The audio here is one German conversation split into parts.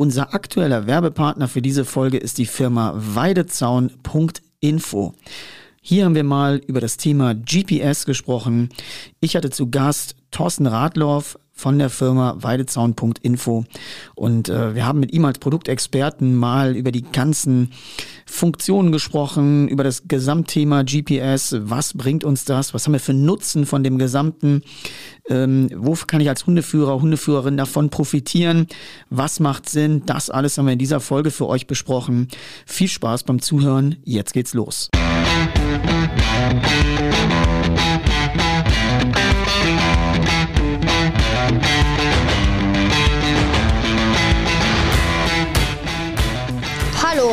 Unser aktueller Werbepartner für diese Folge ist die Firma Weidezaun.info. Hier haben wir mal über das Thema GPS gesprochen. Ich hatte zu Gast Thorsten Radloff von der Firma weidezaun.info und äh, wir haben mit ihm als Produktexperten mal über die ganzen Funktionen gesprochen, über das Gesamtthema GPS, was bringt uns das, was haben wir für Nutzen von dem gesamten, ähm, wo kann ich als Hundeführer, Hundeführerin davon profitieren, was macht Sinn, das alles haben wir in dieser Folge für euch besprochen. Viel Spaß beim Zuhören, jetzt geht's los. Hallo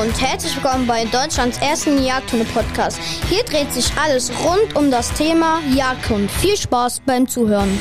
und herzlich willkommen bei Deutschlands ersten Jagdhunde-Podcast. Hier dreht sich alles rund um das Thema Jagdhund. Viel Spaß beim Zuhören.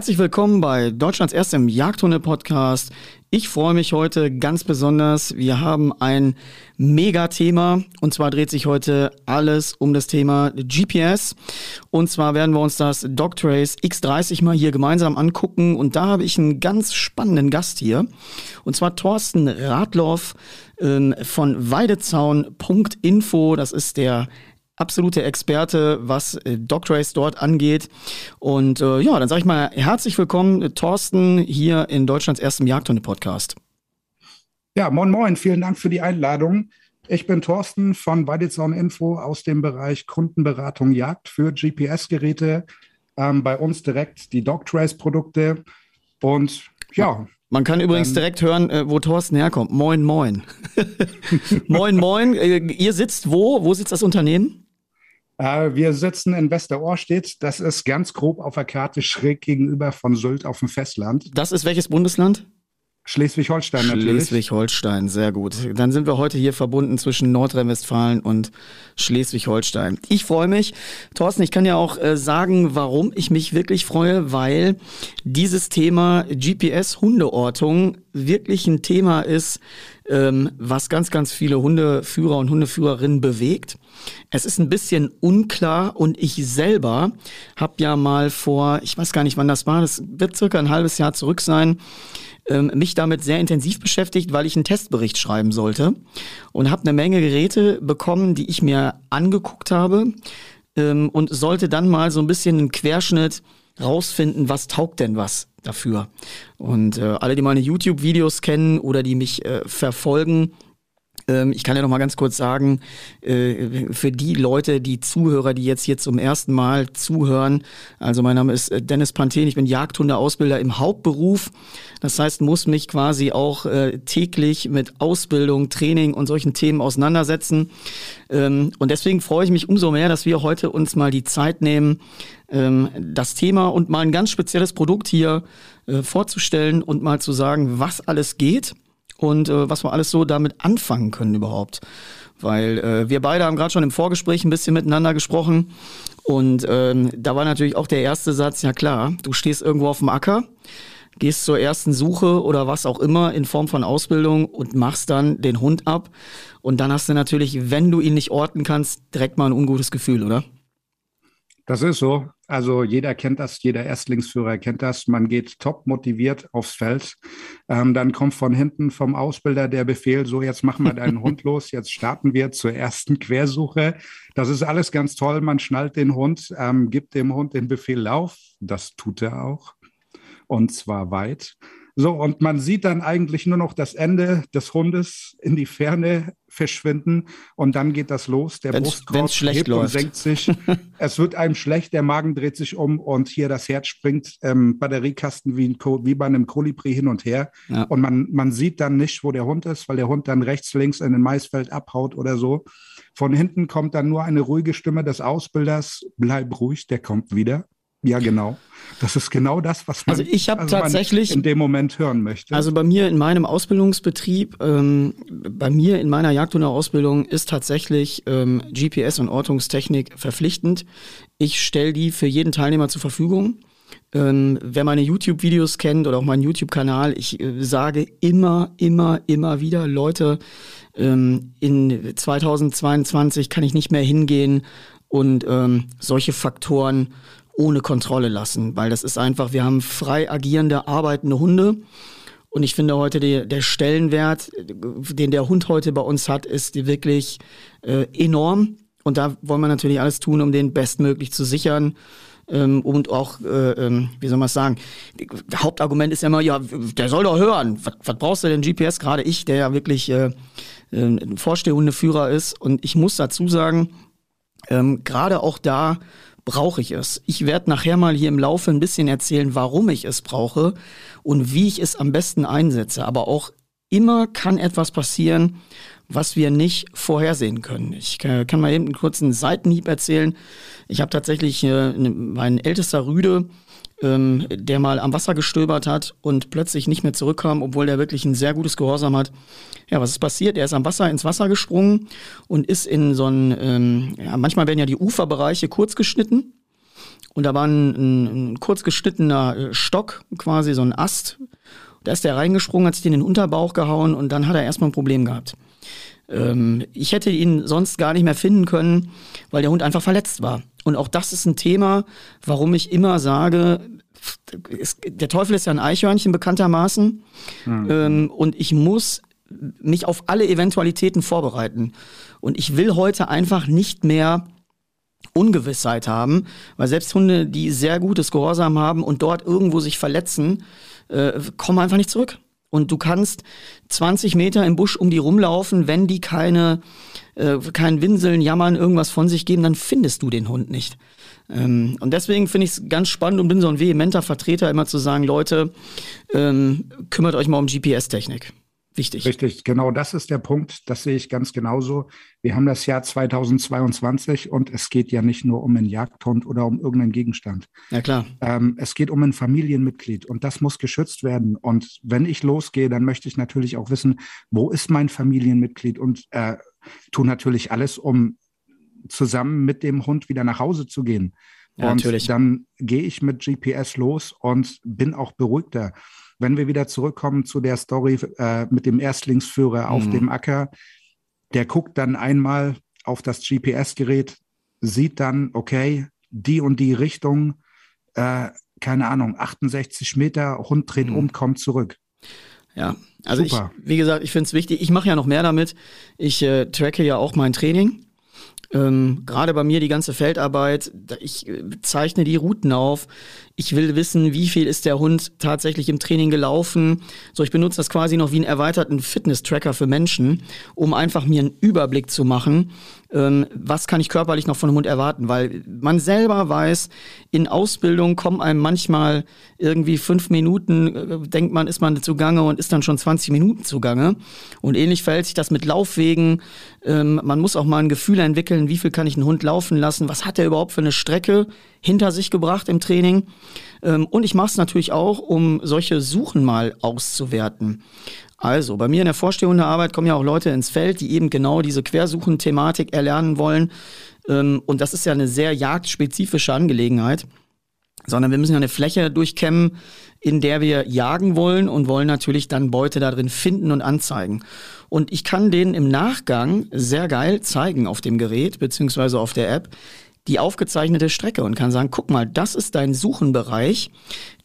Herzlich willkommen bei Deutschlands erstem Jagdhunde-Podcast. Ich freue mich heute ganz besonders. Wir haben ein Mega-Thema und zwar dreht sich heute alles um das Thema GPS. Und zwar werden wir uns das Dogtrace X30 mal hier gemeinsam angucken und da habe ich einen ganz spannenden Gast hier und zwar Thorsten Radloff ähm, von weidezaun.info. Das ist der absolute Experte, was äh, Dogtrace dort angeht. Und äh, ja, dann sage ich mal herzlich willkommen, äh, Thorsten, hier in Deutschlands erstem Jagdhunde-Podcast. Ja, moin moin, vielen Dank für die Einladung. Ich bin Thorsten von Weidezaun Info aus dem Bereich Kundenberatung Jagd für GPS-Geräte. Ähm, bei uns direkt die Dogtrace-Produkte. Und ja, man kann übrigens ähm, direkt hören, äh, wo Thorsten herkommt. Moin, moin. moin, moin. Äh, ihr sitzt wo? Wo sitzt das Unternehmen? Äh, wir sitzen in Westerohrstedt. Das ist ganz grob auf der Karte schräg gegenüber von Sylt auf dem Festland. Das ist welches Bundesland? Schleswig-Holstein natürlich. Schleswig-Holstein, sehr gut. Dann sind wir heute hier verbunden zwischen Nordrhein-Westfalen und Schleswig-Holstein. Ich freue mich. Thorsten, ich kann ja auch äh, sagen, warum ich mich wirklich freue, weil dieses Thema GPS-Hundeortung wirklich ein Thema ist, ähm, was ganz, ganz viele Hundeführer und Hundeführerinnen bewegt. Es ist ein bisschen unklar und ich selber habe ja mal vor, ich weiß gar nicht, wann das war, das wird circa ein halbes Jahr zurück sein, ähm, mich damit sehr intensiv beschäftigt, weil ich einen Testbericht schreiben sollte und habe eine Menge Geräte bekommen, die ich mir angeguckt habe ähm, und sollte dann mal so ein bisschen einen Querschnitt rausfinden, was taugt denn was dafür. Und äh, alle, die meine YouTube-Videos kennen oder die mich äh, verfolgen, ähm, ich kann ja noch mal ganz kurz sagen, äh, für die Leute, die Zuhörer, die jetzt hier zum ersten Mal zuhören, also mein Name ist äh, Dennis Panthen, ich bin Jagdhundeausbilder im Hauptberuf. Das heißt, muss mich quasi auch äh, täglich mit Ausbildung, Training und solchen Themen auseinandersetzen. Ähm, und deswegen freue ich mich umso mehr, dass wir heute uns mal die Zeit nehmen, das Thema und mal ein ganz spezielles Produkt hier vorzustellen und mal zu sagen, was alles geht und äh, was wir alles so damit anfangen können überhaupt. Weil äh, wir beide haben gerade schon im Vorgespräch ein bisschen miteinander gesprochen und ähm, da war natürlich auch der erste Satz, ja klar, du stehst irgendwo auf dem Acker, gehst zur ersten Suche oder was auch immer in Form von Ausbildung und machst dann den Hund ab und dann hast du natürlich, wenn du ihn nicht orten kannst, direkt mal ein ungutes Gefühl, oder? Das ist so. Also jeder kennt das, jeder Erstlingsführer kennt das. Man geht top motiviert aufs Feld. Ähm, dann kommt von hinten vom Ausbilder der Befehl, so jetzt machen wir deinen Hund los, jetzt starten wir zur ersten Quersuche. Das ist alles ganz toll. Man schnallt den Hund, ähm, gibt dem Hund den Befehl Lauf. Das tut er auch. Und zwar weit. So, und man sieht dann eigentlich nur noch das Ende des Hundes in die Ferne verschwinden und dann geht das los. Der wenn's, Brustkorb wenn's schlecht läuft. und senkt sich. es wird einem schlecht, der Magen dreht sich um und hier das Herz springt im Batteriekasten wie, ein, wie bei einem Kolibri hin und her. Ja. Und man, man sieht dann nicht, wo der Hund ist, weil der Hund dann rechts, links in den Maisfeld abhaut oder so. Von hinten kommt dann nur eine ruhige Stimme des Ausbilders, bleib ruhig, der kommt wieder. Ja, genau. Das ist genau das, was man, also ich habe also tatsächlich in dem Moment hören möchte. Also bei mir in meinem Ausbildungsbetrieb, ähm, bei mir in meiner Jagdhundeausbildung ist tatsächlich ähm, GPS und Ortungstechnik verpflichtend. Ich stelle die für jeden Teilnehmer zur Verfügung. Ähm, wer meine YouTube-Videos kennt oder auch meinen YouTube-Kanal, ich äh, sage immer, immer, immer wieder, Leute, ähm, in 2022 kann ich nicht mehr hingehen und ähm, solche Faktoren ohne Kontrolle lassen, weil das ist einfach, wir haben frei agierende, arbeitende Hunde. Und ich finde heute die, der Stellenwert, den der Hund heute bei uns hat, ist wirklich äh, enorm. Und da wollen wir natürlich alles tun, um den bestmöglich zu sichern. Ähm, und auch, äh, ähm, wie soll man es sagen, Hauptargument ist ja immer, ja, der soll doch hören. Was, was brauchst du denn GPS? Gerade ich, der ja wirklich äh, ein Vorstehhundeführer ist. Und ich muss dazu sagen, ähm, gerade auch da, brauche ich es. Ich werde nachher mal hier im Laufe ein bisschen erzählen, warum ich es brauche und wie ich es am besten einsetze. Aber auch immer kann etwas passieren, was wir nicht vorhersehen können. Ich kann mal eben einen kurzen Seitenhieb erzählen. Ich habe tatsächlich äh, mein ältester Rüde, ähm, der mal am Wasser gestöbert hat und plötzlich nicht mehr zurückkam, obwohl der wirklich ein sehr gutes Gehorsam hat. Ja, was ist passiert? Er ist am Wasser ins Wasser gesprungen und ist in so ein, ähm, ja, manchmal werden ja die Uferbereiche kurz geschnitten. Und da war ein, ein, ein kurz geschnittener äh, Stock, quasi so ein Ast. Da ist er reingesprungen, hat sich in den Unterbauch gehauen und dann hat er erstmal ein Problem gehabt. Ähm, ich hätte ihn sonst gar nicht mehr finden können, weil der Hund einfach verletzt war. Und auch das ist ein Thema, warum ich immer sage, es, der Teufel ist ja ein Eichhörnchen bekanntermaßen. Mhm. Ähm, und ich muss mich auf alle Eventualitäten vorbereiten. Und ich will heute einfach nicht mehr Ungewissheit haben, weil selbst Hunde, die sehr gutes Gehorsam haben und dort irgendwo sich verletzen, äh, kommen einfach nicht zurück. Und du kannst 20 Meter im Busch um die rumlaufen, wenn die keine, äh, kein Winseln, Jammern, irgendwas von sich geben, dann findest du den Hund nicht. Ähm, und deswegen finde ich es ganz spannend und bin so ein vehementer Vertreter, immer zu sagen, Leute, ähm, kümmert euch mal um GPS-Technik wichtig. Richtig, genau das ist der Punkt. Das sehe ich ganz genauso. Wir haben das Jahr 2022 und es geht ja nicht nur um einen Jagdhund oder um irgendeinen Gegenstand. Ja, klar. Ähm, es geht um ein Familienmitglied und das muss geschützt werden. Und wenn ich losgehe, dann möchte ich natürlich auch wissen, wo ist mein Familienmitglied und äh, tue natürlich alles, um zusammen mit dem Hund wieder nach Hause zu gehen. Ja, und natürlich. dann gehe ich mit GPS los und bin auch beruhigter. Wenn wir wieder zurückkommen zu der Story äh, mit dem Erstlingsführer mhm. auf dem Acker, der guckt dann einmal auf das GPS-Gerät, sieht dann, okay, die und die Richtung, äh, keine Ahnung, 68 Meter, Hund dreht mhm. um, kommt zurück. Ja, also Super. ich, wie gesagt, ich finde es wichtig. Ich mache ja noch mehr damit. Ich äh, tracke ja auch mein Training. Ähm, Gerade bei mir die ganze Feldarbeit, ich äh, zeichne die Routen auf. Ich will wissen, wie viel ist der Hund tatsächlich im Training gelaufen. So, ich benutze das quasi noch wie einen erweiterten Fitness-Tracker für Menschen, um einfach mir einen Überblick zu machen, ähm, was kann ich körperlich noch von einem Hund erwarten? Weil man selber weiß, in Ausbildung kommen einem manchmal irgendwie fünf Minuten, äh, denkt man, ist man zugange und ist dann schon 20 Minuten zugange. Und ähnlich verhält sich das mit Laufwegen. Ähm, man muss auch mal ein Gefühl entwickeln, wie viel kann ich einen Hund laufen lassen? Was hat er überhaupt für eine Strecke hinter sich gebracht im Training? Ähm, und ich mache es natürlich auch, um solche Suchen mal auszuwerten. Also, bei mir in der vorstehenden Arbeit kommen ja auch Leute ins Feld, die eben genau diese Quersuchen-Thematik erlernen wollen. Ähm, und das ist ja eine sehr jagdspezifische Angelegenheit. Sondern wir müssen ja eine Fläche durchkämmen, in der wir jagen wollen und wollen natürlich dann Beute da drin finden und anzeigen. Und ich kann denen im Nachgang sehr geil zeigen auf dem Gerät beziehungsweise auf der App, die aufgezeichnete Strecke und kann sagen, guck mal, das ist dein Suchenbereich,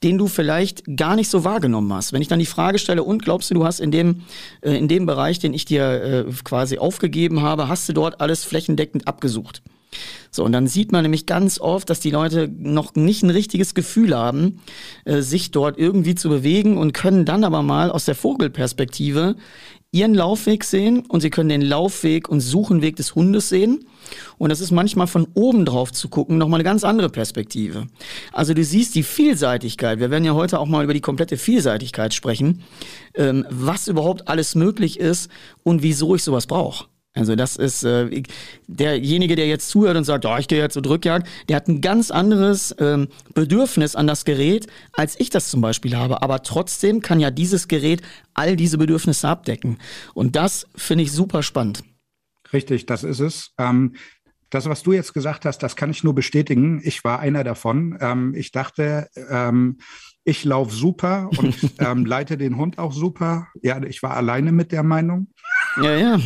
den du vielleicht gar nicht so wahrgenommen hast. Wenn ich dann die Frage stelle, und glaubst du, du hast in dem, äh, in dem Bereich, den ich dir äh, quasi aufgegeben habe, hast du dort alles flächendeckend abgesucht? So, und dann sieht man nämlich ganz oft, dass die Leute noch nicht ein richtiges Gefühl haben, äh, sich dort irgendwie zu bewegen und können dann aber mal aus der Vogelperspektive ihren Laufweg sehen und sie können den Laufweg und Suchenweg des Hundes sehen. Und das ist manchmal von oben drauf zu gucken, nochmal eine ganz andere Perspektive. Also du siehst die Vielseitigkeit. Wir werden ja heute auch mal über die komplette Vielseitigkeit sprechen, ähm, was überhaupt alles möglich ist und wieso ich sowas brauche. Also das ist äh, derjenige, der jetzt zuhört und sagt, oh, ich gehe jetzt zur Drückjagd, der hat ein ganz anderes ähm, Bedürfnis an das Gerät, als ich das zum Beispiel habe. Aber trotzdem kann ja dieses Gerät all diese Bedürfnisse abdecken. Und das finde ich super spannend. Richtig, das ist es. Ähm, das, was du jetzt gesagt hast, das kann ich nur bestätigen. Ich war einer davon. Ähm, ich dachte, ähm, ich laufe super und ähm, leite den Hund auch super. Ja, ich war alleine mit der Meinung. Ja, ja.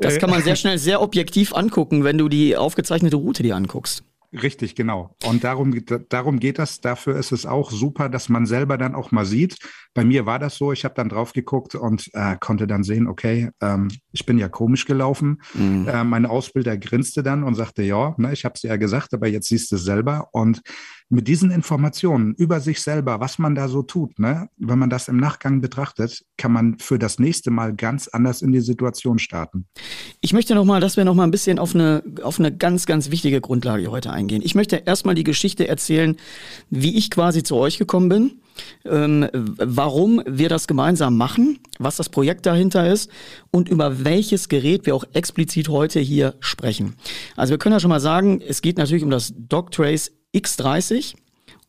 Das kann man sehr schnell sehr objektiv angucken, wenn du die aufgezeichnete Route dir anguckst. Richtig, genau. Und darum, darum geht das. Dafür ist es auch super, dass man selber dann auch mal sieht. Bei mir war das so, ich habe dann drauf geguckt und äh, konnte dann sehen, okay, ähm, ich bin ja komisch gelaufen. Mhm. Äh, mein Ausbilder grinste dann und sagte, ja, ne, ich habe es ja gesagt, aber jetzt siehst du es selber. Und mit diesen Informationen über sich selber, was man da so tut, ne, wenn man das im Nachgang betrachtet, kann man für das nächste Mal ganz anders in die Situation starten. Ich möchte nochmal, dass wir nochmal ein bisschen auf eine, auf eine ganz, ganz wichtige Grundlage heute eingehen. Ich möchte erstmal die Geschichte erzählen, wie ich quasi zu euch gekommen bin. Ähm, warum wir das gemeinsam machen, was das Projekt dahinter ist und über welches Gerät wir auch explizit heute hier sprechen. Also wir können ja schon mal sagen, es geht natürlich um das DocTrace X30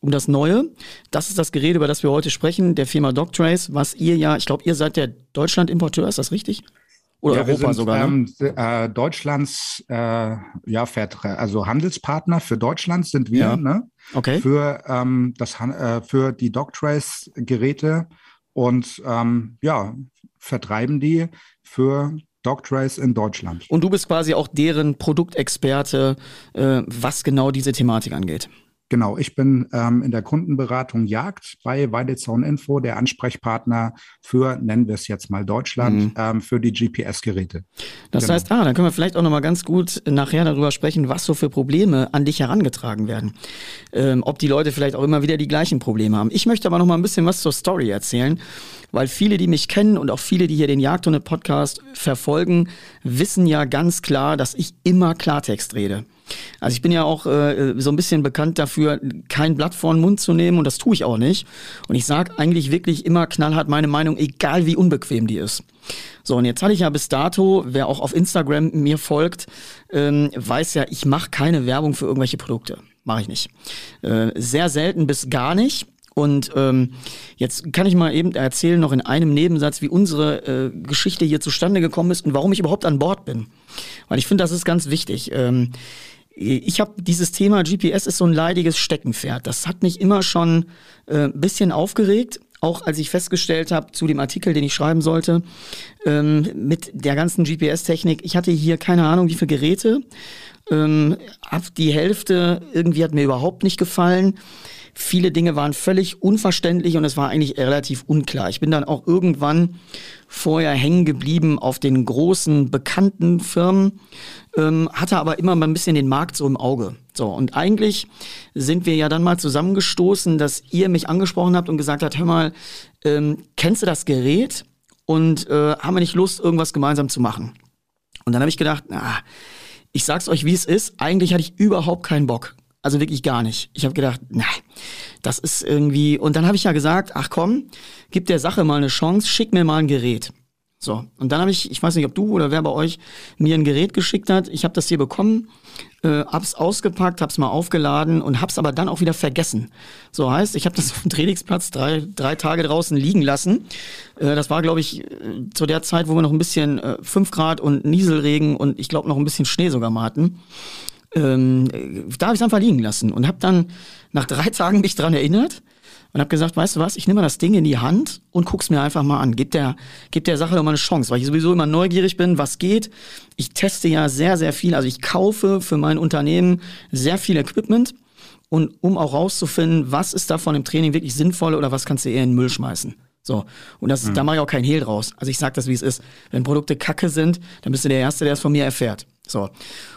um das Neue. Das ist das Gerät, über das wir heute sprechen, der Firma DocTrace, was ihr ja, ich glaube, ihr seid der Deutschland-Importeur, ist das richtig? Oder ja, Europa sind, sogar? Ne? Ähm, äh, Deutschlands, äh, ja, also Handelspartner für Deutschland sind wir, ja. ne? Okay. Für, ähm, das, äh, für die DocTrace-Geräte und ähm, ja, vertreiben die für DocTrace in Deutschland. Und du bist quasi auch deren Produktexperte, äh, was genau diese Thematik angeht. Genau, ich bin ähm, in der Kundenberatung Jagd bei Weidezaun Info, der Ansprechpartner für, nennen wir es jetzt mal Deutschland, mhm. ähm, für die GPS-Geräte. Das genau. heißt, ah, dann können wir vielleicht auch nochmal ganz gut nachher darüber sprechen, was so für Probleme an dich herangetragen werden. Ähm, ob die Leute vielleicht auch immer wieder die gleichen Probleme haben. Ich möchte aber nochmal ein bisschen was zur Story erzählen, weil viele, die mich kennen und auch viele, die hier den Jagdhunde-Podcast verfolgen, wissen ja ganz klar, dass ich immer Klartext rede. Also ich bin ja auch äh, so ein bisschen bekannt dafür, kein Blatt vor den Mund zu nehmen und das tue ich auch nicht. Und ich sage eigentlich wirklich immer knallhart meine Meinung, egal wie unbequem die ist. So, und jetzt hatte ich ja bis dato, wer auch auf Instagram mir folgt, ähm, weiß ja, ich mache keine Werbung für irgendwelche Produkte. Mache ich nicht. Äh, sehr selten bis gar nicht. Und ähm, jetzt kann ich mal eben erzählen, noch in einem Nebensatz, wie unsere äh, Geschichte hier zustande gekommen ist und warum ich überhaupt an Bord bin. Weil ich finde, das ist ganz wichtig. Ähm, ich habe dieses Thema GPS ist so ein leidiges Steckenpferd. Das hat mich immer schon äh, bisschen aufgeregt, auch als ich festgestellt habe zu dem Artikel, den ich schreiben sollte, ähm, mit der ganzen GPS-Technik. Ich hatte hier keine Ahnung, wie viele Geräte. Ähm, ab die Hälfte irgendwie hat mir überhaupt nicht gefallen. Viele Dinge waren völlig unverständlich und es war eigentlich relativ unklar. Ich bin dann auch irgendwann vorher hängen geblieben auf den großen bekannten Firmen, ähm, hatte aber immer mal ein bisschen den Markt so im Auge. So, und eigentlich sind wir ja dann mal zusammengestoßen, dass ihr mich angesprochen habt und gesagt habt, hör mal, ähm, kennst du das Gerät? Und äh, haben wir nicht Lust, irgendwas gemeinsam zu machen? Und dann habe ich gedacht, na, ich sag's euch, wie es ist. Eigentlich hatte ich überhaupt keinen Bock. Also wirklich gar nicht. Ich habe gedacht, nein, das ist irgendwie. Und dann habe ich ja gesagt, ach komm, gib der Sache mal eine Chance, schick mir mal ein Gerät. So, und dann habe ich, ich weiß nicht, ob du oder wer bei euch mir ein Gerät geschickt hat. Ich habe das hier bekommen, äh, hab's ausgepackt, hab's mal aufgeladen und hab's aber dann auch wieder vergessen. So heißt, ich habe das auf dem Trainingsplatz drei, drei Tage draußen liegen lassen. Äh, das war, glaube ich, äh, zu der Zeit, wo wir noch ein bisschen äh, 5 Grad und Nieselregen und ich glaube noch ein bisschen Schnee sogar mal hatten ähm, da habe ich es einfach liegen lassen und habe dann nach drei Tagen mich dran erinnert und habe gesagt, weißt du was, ich nehme mal das Ding in die Hand und guck's mir einfach mal an. Gib der, gib der Sache mal eine Chance, weil ich sowieso immer neugierig bin, was geht. Ich teste ja sehr, sehr viel. Also ich kaufe für mein Unternehmen sehr viel Equipment und um auch rauszufinden, was ist davon im Training wirklich sinnvoll oder was kannst du eher in den Müll schmeißen. So. Und das, mhm. da mache ich auch keinen Hehl draus. Also ich sage das, wie es ist. Wenn Produkte kacke sind, dann bist du der Erste, der es von mir erfährt. So.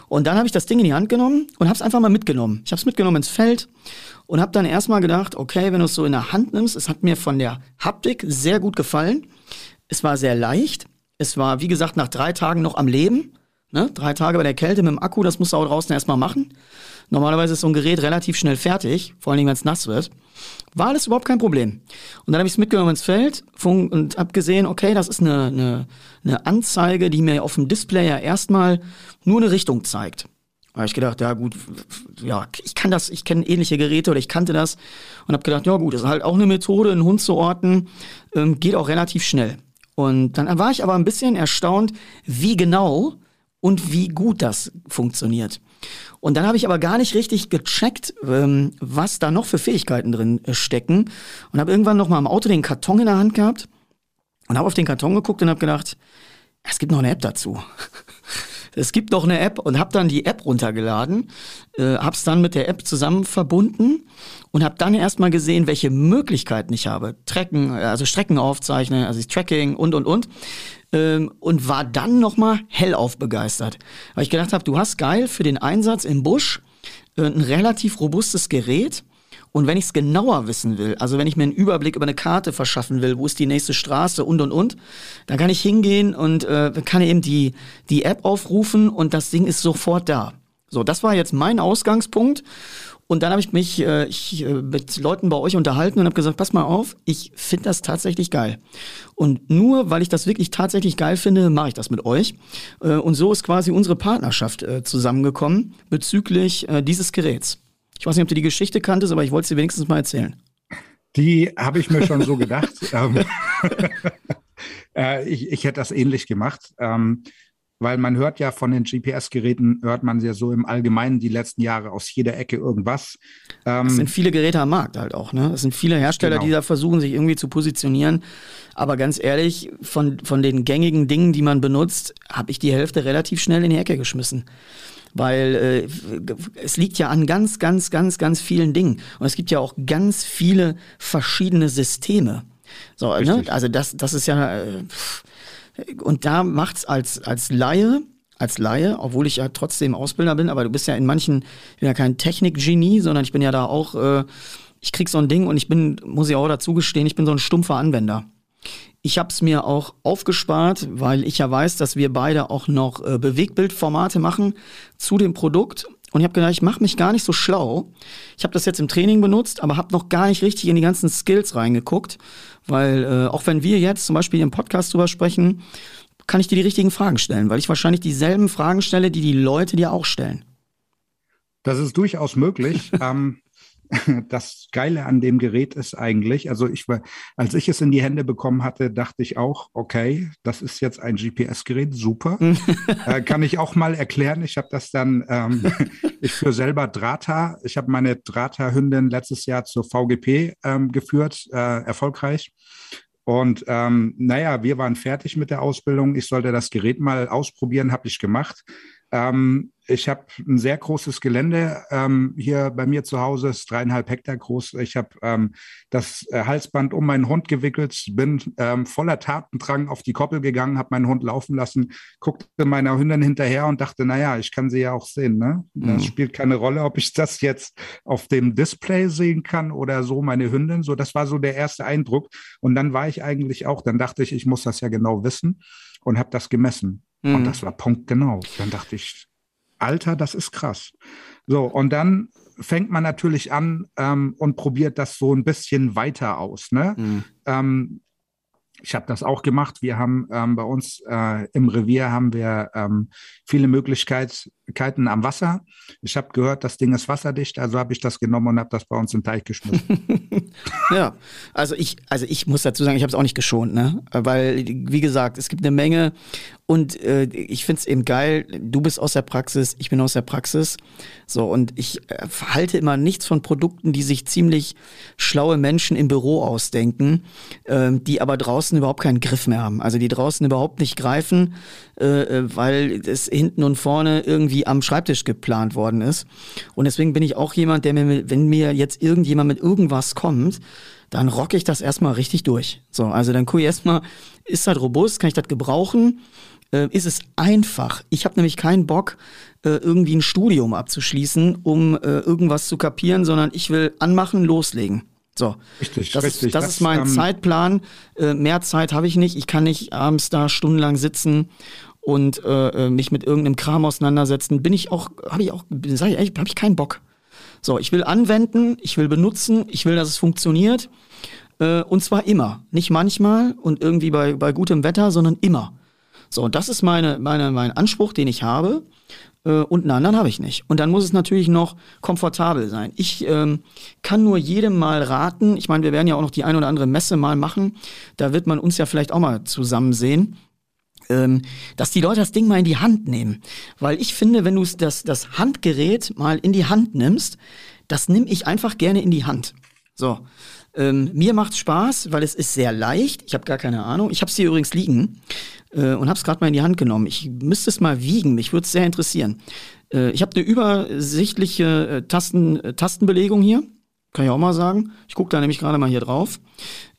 Und dann habe ich das Ding in die Hand genommen und habe es einfach mal mitgenommen. Ich habe es mitgenommen ins Feld und habe dann erstmal gedacht, okay, wenn du es so in der Hand nimmst, es hat mir von der Haptik sehr gut gefallen. Es war sehr leicht. Es war, wie gesagt, nach drei Tagen noch am Leben. Ne? Drei Tage bei der Kälte mit dem Akku, das musst du auch draußen erstmal machen. Normalerweise ist so ein Gerät relativ schnell fertig, vor allem wenn es nass wird. War alles überhaupt kein Problem. Und dann habe ich es mitgenommen ins Feld und habe gesehen, okay, das ist eine, eine, eine Anzeige, die mir auf dem Display ja erstmal nur eine Richtung zeigt. Da habe ich gedacht, ja gut, ja, ich kann das, ich kenne ähnliche Geräte oder ich kannte das und habe gedacht, ja gut, das ist halt auch eine Methode, einen Hund zu orten, ähm, geht auch relativ schnell. Und dann war ich aber ein bisschen erstaunt, wie genau und wie gut das funktioniert. Und dann habe ich aber gar nicht richtig gecheckt, ähm, was da noch für Fähigkeiten drin äh, stecken. Und habe irgendwann noch mal im Auto den Karton in der Hand gehabt und habe auf den Karton geguckt und habe gedacht, es gibt noch eine App dazu. Es gibt noch eine App und habe dann die App runtergeladen, äh, habe es dann mit der App zusammen verbunden und habe dann erstmal gesehen, welche Möglichkeiten ich habe. Tracken, also Strecken aufzeichnen, also Tracking und und und ähm, und war dann nochmal hellauf begeistert. Weil ich gedacht habe, du hast geil für den Einsatz im Busch äh, ein relativ robustes Gerät. Und wenn ich es genauer wissen will, also wenn ich mir einen Überblick über eine Karte verschaffen will, wo ist die nächste Straße und und und, dann kann ich hingehen und äh, kann eben die, die App aufrufen und das Ding ist sofort da. So, das war jetzt mein Ausgangspunkt. Und dann habe ich mich äh, ich, äh, mit Leuten bei euch unterhalten und habe gesagt, pass mal auf, ich finde das tatsächlich geil. Und nur weil ich das wirklich tatsächlich geil finde, mache ich das mit euch. Äh, und so ist quasi unsere Partnerschaft äh, zusammengekommen bezüglich äh, dieses Geräts. Ich weiß nicht, ob du die Geschichte kanntest, aber ich wollte sie wenigstens mal erzählen. Die habe ich mir schon so gedacht. ähm, äh, ich, ich hätte das ähnlich gemacht. Ähm, weil man hört ja von den GPS-Geräten, hört man ja so im Allgemeinen die letzten Jahre aus jeder Ecke irgendwas. Ähm, es sind viele Geräte am Markt halt auch, ne? Es sind viele Hersteller, genau. die da versuchen, sich irgendwie zu positionieren. Aber ganz ehrlich, von, von den gängigen Dingen, die man benutzt, habe ich die Hälfte relativ schnell in die Ecke geschmissen weil äh, es liegt ja an ganz, ganz, ganz, ganz vielen Dingen. Und es gibt ja auch ganz viele verschiedene Systeme. So, ne? Also das, das ist ja, äh, und da macht's als, als Laie, als Laie, obwohl ich ja trotzdem Ausbilder bin, aber du bist ja in manchen, ich bin ja kein Technikgenie, sondern ich bin ja da auch, äh, ich krieg so ein Ding und ich bin, muss ich auch dazu gestehen, ich bin so ein stumpfer Anwender. Ich habe es mir auch aufgespart, weil ich ja weiß, dass wir beide auch noch äh, Bewegbildformate machen zu dem Produkt. Und ich habe gedacht, ich mache mich gar nicht so schlau. Ich habe das jetzt im Training benutzt, aber habe noch gar nicht richtig in die ganzen Skills reingeguckt. Weil äh, auch wenn wir jetzt zum Beispiel im Podcast drüber sprechen, kann ich dir die richtigen Fragen stellen, weil ich wahrscheinlich dieselben Fragen stelle, die die Leute dir auch stellen. Das ist durchaus möglich. ähm, das Geile an dem Gerät ist eigentlich, also ich war, als ich es in die Hände bekommen hatte, dachte ich auch, okay, das ist jetzt ein GPS-Gerät, super. äh, kann ich auch mal erklären. Ich habe das dann, ähm, ich führe selber Drata. Ich habe meine Drata-Hündin letztes Jahr zur VGP ähm, geführt, äh, erfolgreich. Und ähm, naja, wir waren fertig mit der Ausbildung. Ich sollte das Gerät mal ausprobieren, habe ich gemacht. Ähm, ich habe ein sehr großes Gelände ähm, hier bei mir zu Hause, ist dreieinhalb Hektar groß. Ich habe ähm, das äh, Halsband um meinen Hund gewickelt, bin ähm, voller Tatendrang auf die Koppel gegangen, habe meinen Hund laufen lassen, guckte meiner Hündin hinterher und dachte, naja, ich kann sie ja auch sehen. Ne? Das mhm. spielt keine Rolle, ob ich das jetzt auf dem Display sehen kann oder so, meine Hündin. So, das war so der erste Eindruck. Und dann war ich eigentlich auch, dann dachte ich, ich muss das ja genau wissen und habe das gemessen. Mhm. Und das war punktgenau. Dann dachte ich, Alter, das ist krass. So, und dann fängt man natürlich an ähm, und probiert das so ein bisschen weiter aus. Ne? Mhm. Ähm, ich habe das auch gemacht. Wir haben ähm, bei uns äh, im Revier haben wir ähm, viele Möglichkeiten am Wasser. Ich habe gehört, das Ding ist wasserdicht, also habe ich das genommen und habe das bei uns im Teich geschmissen. ja, also ich, also ich muss dazu sagen, ich habe es auch nicht geschont, ne? Weil, wie gesagt, es gibt eine Menge und äh, ich finde es eben geil, du bist aus der Praxis, ich bin aus der Praxis. So, und ich äh, halte immer nichts von Produkten, die sich ziemlich schlaue Menschen im Büro ausdenken, äh, die aber draußen überhaupt keinen Griff mehr haben. Also die draußen überhaupt nicht greifen, äh, äh, weil es hinten und vorne irgendwie am Schreibtisch geplant worden ist. Und deswegen bin ich auch jemand, der mir, wenn mir jetzt irgendjemand mit irgendwas kommt, dann rocke ich das erstmal richtig durch. So, also dann gucke ich erstmal, ist das robust, kann ich das gebrauchen? äh, ist es einfach. Ich habe nämlich keinen Bock, äh, irgendwie ein Studium abzuschließen, um äh, irgendwas zu kapieren, sondern ich will anmachen, loslegen. So, richtig, das, richtig. Ist, das, das ist mein ähm, Zeitplan. Äh, mehr Zeit habe ich nicht. Ich kann nicht abends da stundenlang sitzen und äh, äh mich mit irgendeinem Kram auseinandersetzen. Bin ich auch, habe ich auch, sage ich ehrlich, habe ich keinen Bock. So, ich will anwenden, ich will benutzen, ich will, dass es funktioniert. Äh, und zwar immer. Nicht manchmal und irgendwie bei, bei gutem Wetter, sondern immer. So, das ist meine, meine, mein Anspruch, den ich habe. Äh, und einen anderen habe ich nicht. Und dann muss es natürlich noch komfortabel sein. Ich ähm, kann nur jedem mal raten, ich meine, wir werden ja auch noch die ein oder andere Messe mal machen. Da wird man uns ja vielleicht auch mal zusammen sehen ähm, dass die Leute das Ding mal in die Hand nehmen. Weil ich finde, wenn du das, das Handgerät mal in die Hand nimmst, das nehme ich einfach gerne in die Hand. So. Ähm, mir macht Spaß, weil es ist sehr leicht. Ich habe gar keine Ahnung. Ich habe es hier übrigens liegen äh, und habe es gerade mal in die Hand genommen. Ich müsste es mal wiegen. Mich würde es sehr interessieren. Äh, ich habe eine übersichtliche äh, Tasten, äh, Tastenbelegung hier. Kann ich auch mal sagen. Ich gucke da nämlich gerade mal hier drauf.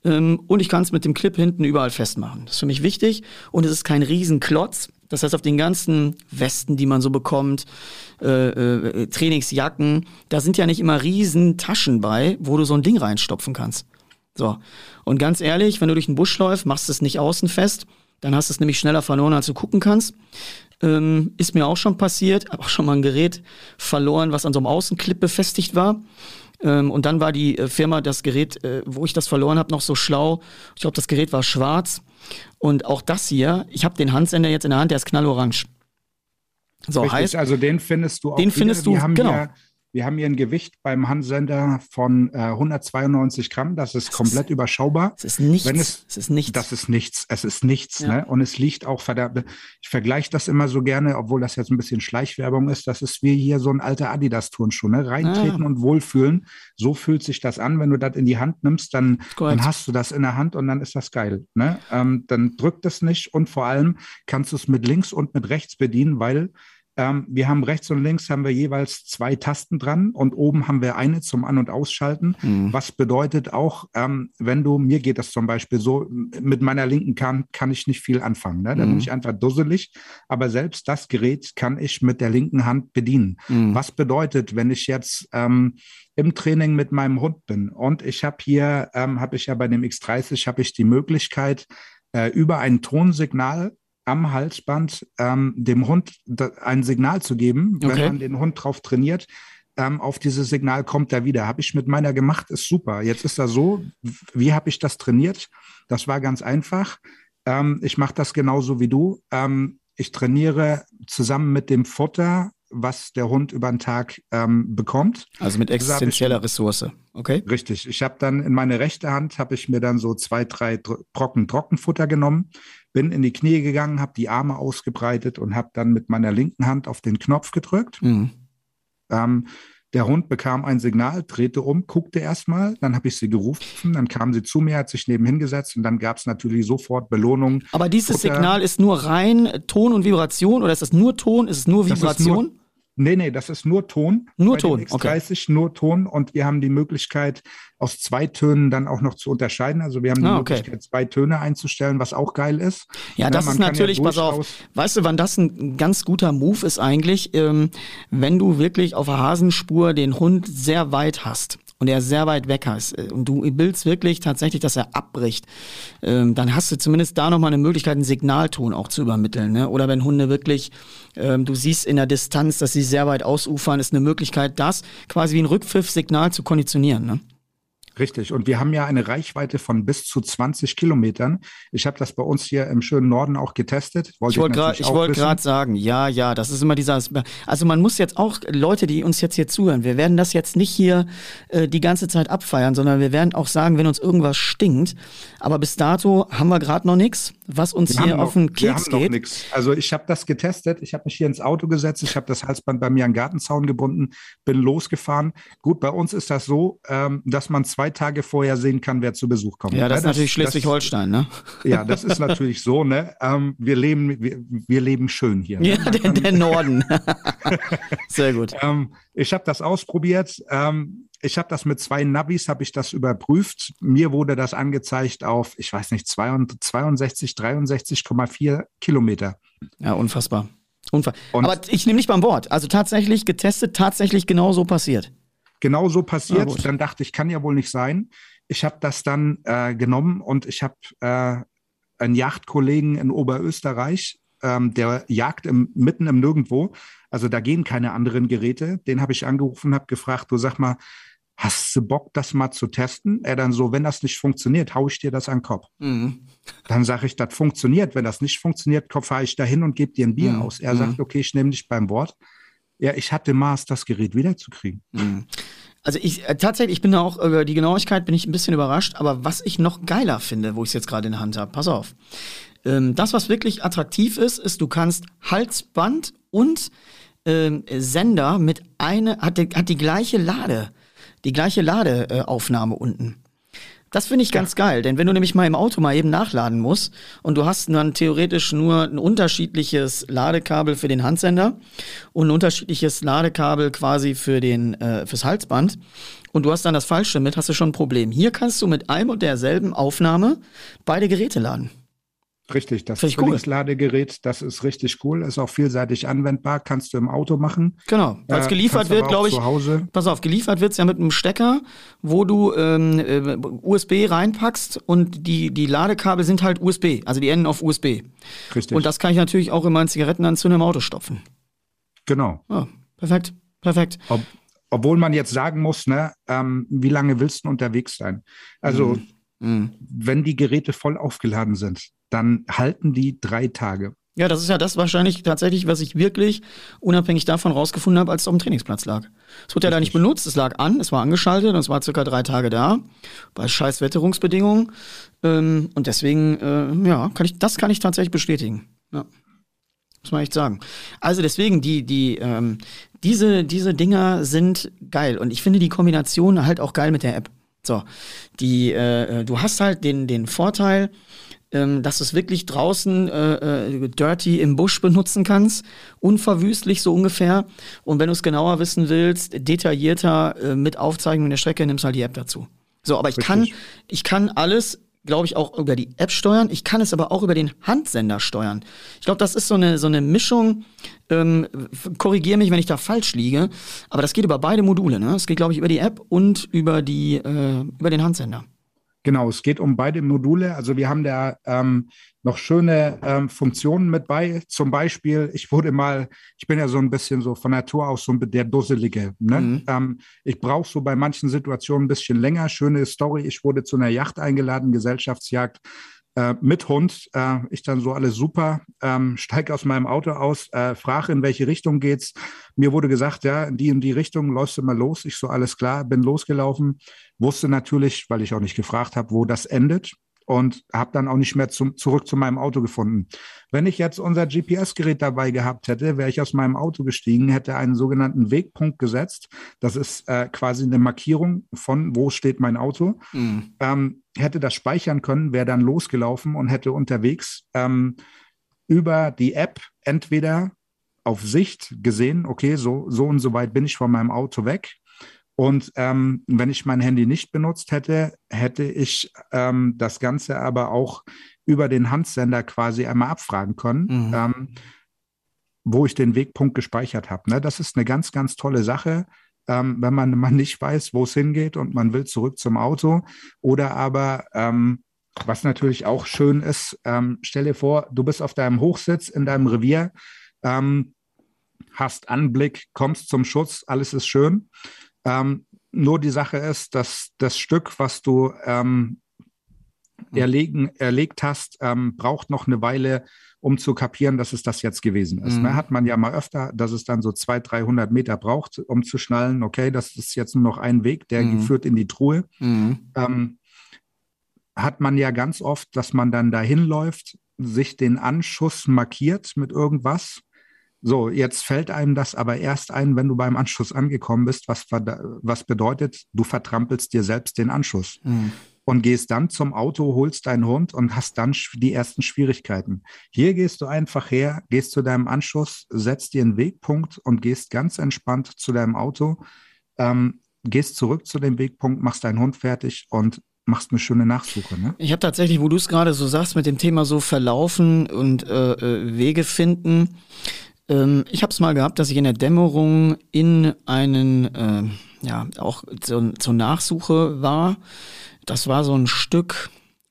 Ähm, und ich kann es mit dem Clip hinten überall festmachen. Das ist für mich wichtig. Und es ist kein Riesenklotz. Das heißt, auf den ganzen Westen, die man so bekommt, äh, äh, Trainingsjacken, da sind ja nicht immer riesen Taschen bei, wo du so ein Ding reinstopfen kannst. So. Und ganz ehrlich, wenn du durch den Busch läufst, machst du es nicht außen fest, dann hast du es nämlich schneller verloren, als du gucken kannst. Ähm, ist mir auch schon passiert, habe auch schon mal ein Gerät verloren, was an so einem Außenclip befestigt war. Ähm, und dann war die äh, Firma, das Gerät, äh, wo ich das verloren habe, noch so schlau. Ich glaube, das Gerät war schwarz. Und auch das hier, ich habe den Handsender jetzt in der Hand, der ist knallorange. So Richtig, heißt, also den findest du auch. Den wieder. findest du, genau. Hier, wir haben hier ein Gewicht beim Handsender von äh, 192 Gramm. Das ist das komplett ist, überschaubar. Es ist nichts. Wenn es, es ist nichts. Das ist nichts. Es ist nichts. Ja. Ne? Und es liegt auch verdammt. Ich vergleiche das immer so gerne, obwohl das jetzt ein bisschen Schleichwerbung ist. Das ist wie hier so ein alter Adidas-Turnschuh. Ne? Reintreten ah. und wohlfühlen. So fühlt sich das an. Wenn du das in die Hand nimmst, dann, dann hast du das in der Hand und dann ist das geil. Ne? Ähm, dann drückt es nicht und vor allem kannst du es mit links und mit rechts bedienen, weil ähm, wir haben rechts und links haben wir jeweils zwei Tasten dran und oben haben wir eine zum An- und Ausschalten. Mhm. Was bedeutet auch, ähm, wenn du, mir geht das zum Beispiel so, mit meiner linken kann, kann ich nicht viel anfangen. Ne? Da mhm. bin ich einfach dusselig. Aber selbst das Gerät kann ich mit der linken Hand bedienen. Mhm. Was bedeutet, wenn ich jetzt ähm, im Training mit meinem Hund bin und ich habe hier, ähm, habe ich ja bei dem X30, habe ich die Möglichkeit, äh, über ein Tonsignal am Halsband ähm, dem Hund ein Signal zu geben, wenn okay. man den Hund drauf trainiert. Ähm, auf dieses Signal kommt er wieder. Habe ich mit meiner gemacht, ist super. Jetzt ist er so, wie habe ich das trainiert? Das war ganz einfach. Ähm, ich mache das genauso wie du. Ähm, ich trainiere zusammen mit dem Futter was der Hund über den Tag ähm, bekommt. Also mit existenzieller ich, Ressource, okay? Richtig. Ich habe dann in meine rechte Hand, habe ich mir dann so zwei, drei Brocken Trockenfutter genommen, bin in die Knie gegangen, habe die Arme ausgebreitet und habe dann mit meiner linken Hand auf den Knopf gedrückt. Mhm. Ähm, der Hund bekam ein Signal, drehte um, guckte erstmal, dann habe ich sie gerufen, dann kam sie zu mir, hat sich neben hingesetzt und dann gab es natürlich sofort Belohnung. Aber dieses Futter. Signal ist nur rein Ton und Vibration oder ist das nur Ton? Ist es nur Vibration? Nee, nee, das ist nur Ton. Nur Ton, X30 okay. nur Ton und wir haben die Möglichkeit, aus zwei Tönen dann auch noch zu unterscheiden. Also wir haben die ah, okay. Möglichkeit, zwei Töne einzustellen, was auch geil ist. Ja, das ja, ist natürlich, ja pass auf, weißt du, wann das ein ganz guter Move ist eigentlich, ähm, wenn du wirklich auf der Hasenspur den Hund sehr weit hast und er sehr weit weg ist äh, und du willst wirklich tatsächlich, dass er abbricht, ähm, dann hast du zumindest da nochmal eine Möglichkeit, einen Signalton auch zu übermitteln. Ne? Oder wenn Hunde wirklich, ähm, du siehst in der Distanz, dass sie sehr weit ausufern, ist eine Möglichkeit, das quasi wie ein Rückpfiff-Signal zu konditionieren. Ne? Richtig. Und wir haben ja eine Reichweite von bis zu 20 Kilometern. Ich habe das bei uns hier im schönen Norden auch getestet. Wollte ich wollte gerade wollt sagen, ja, ja, das ist immer dieser. Also man muss jetzt auch, Leute, die uns jetzt hier zuhören, wir werden das jetzt nicht hier äh, die ganze Zeit abfeiern, sondern wir werden auch sagen, wenn uns irgendwas stinkt. Aber bis dato haben wir gerade noch nichts, was uns wir hier auf den Keks wir haben geht. Nix. Also ich habe das getestet. Ich habe mich hier ins Auto gesetzt. Ich habe das Halsband bei mir an den Gartenzaun gebunden, bin losgefahren. Gut, bei uns ist das so, ähm, dass man zwei Tage vorher sehen kann, wer zu Besuch kommt. Ja, das, ist natürlich Schleswig-Holstein, ne? Ja, das ist natürlich so, ne? Ähm, wir, leben, wir, wir, leben schön hier. Ne? Ja, der, der Norden. Sehr gut. Ähm, ich habe das ausprobiert. Ähm, ich habe das mit zwei Navis, habe ich das überprüft. Mir wurde das angezeigt auf, ich weiß nicht, 62, 63,4 Kilometer. Ja, unfassbar. Unfass Aber ich nehme nicht beim Wort. Also tatsächlich getestet, tatsächlich genau so passiert genau so passiert. Ah, dann dachte ich, kann ja wohl nicht sein. Ich habe das dann äh, genommen und ich habe äh, einen Yachtkollegen in Oberösterreich ähm, der jagt im, mitten im Nirgendwo. Also da gehen keine anderen Geräte. Den habe ich angerufen, habe gefragt, du sag mal, hast du Bock, das mal zu testen? Er dann so, wenn das nicht funktioniert, haue ich dir das an den Kopf. Mhm. Dann sage ich, das funktioniert. Wenn das nicht funktioniert, fahre ich da hin und gebe dir ein Bier mhm. aus. Er mhm. sagt, okay, ich nehme dich beim Wort. Ja, ich hatte Maß, das Gerät wiederzukriegen. Mhm. Also ich äh, tatsächlich, ich bin da auch über die Genauigkeit bin ich ein bisschen überrascht, aber was ich noch geiler finde, wo ich es jetzt gerade in der Hand habe, pass auf. Ähm, das, was wirklich attraktiv ist, ist, du kannst Halsband und ähm, Sender mit eine, hat die, hat die gleiche Lade, die gleiche Ladeaufnahme äh, unten. Das finde ich ganz ja. geil, denn wenn du nämlich mal im Auto mal eben nachladen musst und du hast dann theoretisch nur ein unterschiedliches Ladekabel für den Handsender und ein unterschiedliches Ladekabel quasi für den äh, fürs Halsband und du hast dann das falsche mit, hast du schon ein Problem. Hier kannst du mit einem und derselben Aufnahme beide Geräte laden. Richtig, das Zwillingsladegerät, cool. das ist richtig cool, ist auch vielseitig anwendbar, kannst du im Auto machen. Genau, weil es geliefert wird, glaube ich. Zu Hause. Pass auf, geliefert wird es ja mit einem Stecker, wo du ähm, äh, USB reinpackst und die, die Ladekabel sind halt USB, also die enden auf USB. Richtig. Und das kann ich natürlich auch in meinen Zigarettenanzünder im Auto stopfen. Genau. Ja, perfekt, perfekt. Ob, obwohl man jetzt sagen muss, ne, ähm, wie lange willst du unterwegs sein? Also, mhm. mhm. wenn die Geräte voll aufgeladen sind, dann halten die drei Tage. Ja, das ist ja das wahrscheinlich tatsächlich, was ich wirklich unabhängig davon rausgefunden habe, als es auf dem Trainingsplatz lag. Es wurde ja da nicht benutzt, es lag an, es war angeschaltet und es war circa drei Tage da, bei scheiß Wetterungsbedingungen. Ähm, und deswegen, äh, ja, kann ich, das kann ich tatsächlich bestätigen. Ja. Muss man echt sagen. Also deswegen, die, die, ähm, diese, diese Dinger sind geil. Und ich finde die Kombination halt auch geil mit der App. So, die, äh, äh du hast halt den, den Vorteil, ähm, dass du es wirklich draußen äh, äh, dirty im Busch benutzen kannst, unverwüstlich so ungefähr. Und wenn du es genauer wissen willst, detaillierter äh, mit Aufzeichnung der Strecke, nimmst halt die App dazu. So, aber ich Richtig. kann, ich kann alles glaube ich, auch über die App steuern. Ich kann es aber auch über den Handsender steuern. Ich glaube, das ist so eine, so eine Mischung. Ähm, Korrigiere mich, wenn ich da falsch liege. Aber das geht über beide Module. Ne? Es geht, glaube ich, über die App und über, die, äh, über den Handsender. Genau, es geht um beide Module. Also wir haben da ähm, noch schöne ähm, Funktionen mit bei. Zum Beispiel, ich wurde mal, ich bin ja so ein bisschen so von Natur aus so ein der Dusselige. Ne? Mhm. Ähm, ich brauche so bei manchen Situationen ein bisschen länger. Schöne Story. Ich wurde zu einer Yacht eingeladen, Gesellschaftsjagd äh, mit Hund. Äh, ich dann so alles super, ähm, steige aus meinem Auto aus, äh, frage, in welche Richtung geht's. Mir wurde gesagt, ja, in die in die Richtung läufst du mal los. Ich so, alles klar, bin losgelaufen. Wusste natürlich, weil ich auch nicht gefragt habe, wo das endet und habe dann auch nicht mehr zum, zurück zu meinem Auto gefunden. Wenn ich jetzt unser GPS-Gerät dabei gehabt hätte, wäre ich aus meinem Auto gestiegen, hätte einen sogenannten Wegpunkt gesetzt. Das ist äh, quasi eine Markierung von, wo steht mein Auto. Mhm. Ähm, hätte das speichern können, wäre dann losgelaufen und hätte unterwegs ähm, über die App entweder auf Sicht gesehen, okay, so, so und so weit bin ich von meinem Auto weg und ähm, wenn ich mein Handy nicht benutzt hätte, hätte ich ähm, das Ganze aber auch über den Handsender quasi einmal abfragen können, mhm. ähm, wo ich den Wegpunkt gespeichert habe. Ne? Das ist eine ganz, ganz tolle Sache, ähm, wenn man, man nicht weiß, wo es hingeht und man will zurück zum Auto. Oder aber, ähm, was natürlich auch schön ist, ähm, stell dir vor, du bist auf deinem Hochsitz in deinem Revier, hast Anblick, kommst zum Schutz, alles ist schön. Ähm, nur die Sache ist, dass das Stück, was du ähm, erlegen, erlegt hast, ähm, braucht noch eine Weile, um zu kapieren, dass es das jetzt gewesen ist. Ne? Mhm. Hat man ja mal öfter, dass es dann so 200, 300 Meter braucht, um zu schnallen, okay, das ist jetzt nur noch ein Weg, der mhm. führt in die Truhe. Mhm. Ähm, hat man ja ganz oft, dass man dann dahin läuft, sich den Anschuss markiert mit irgendwas so, jetzt fällt einem das aber erst ein, wenn du beim Anschluss angekommen bist, was, was bedeutet, du vertrampelst dir selbst den Anschluss. Mhm. Und gehst dann zum Auto, holst deinen Hund und hast dann die ersten Schwierigkeiten. Hier gehst du einfach her, gehst zu deinem Anschluss, setzt dir einen Wegpunkt und gehst ganz entspannt zu deinem Auto, ähm, gehst zurück zu dem Wegpunkt, machst deinen Hund fertig und machst eine schöne Nachsuche. Ne? Ich habe tatsächlich, wo du es gerade so sagst, mit dem Thema so verlaufen und äh, äh Wege finden, ähm, ich habe es mal gehabt, dass ich in der Dämmerung in einen, äh, ja, auch zu, zur Nachsuche war. Das war so ein Stück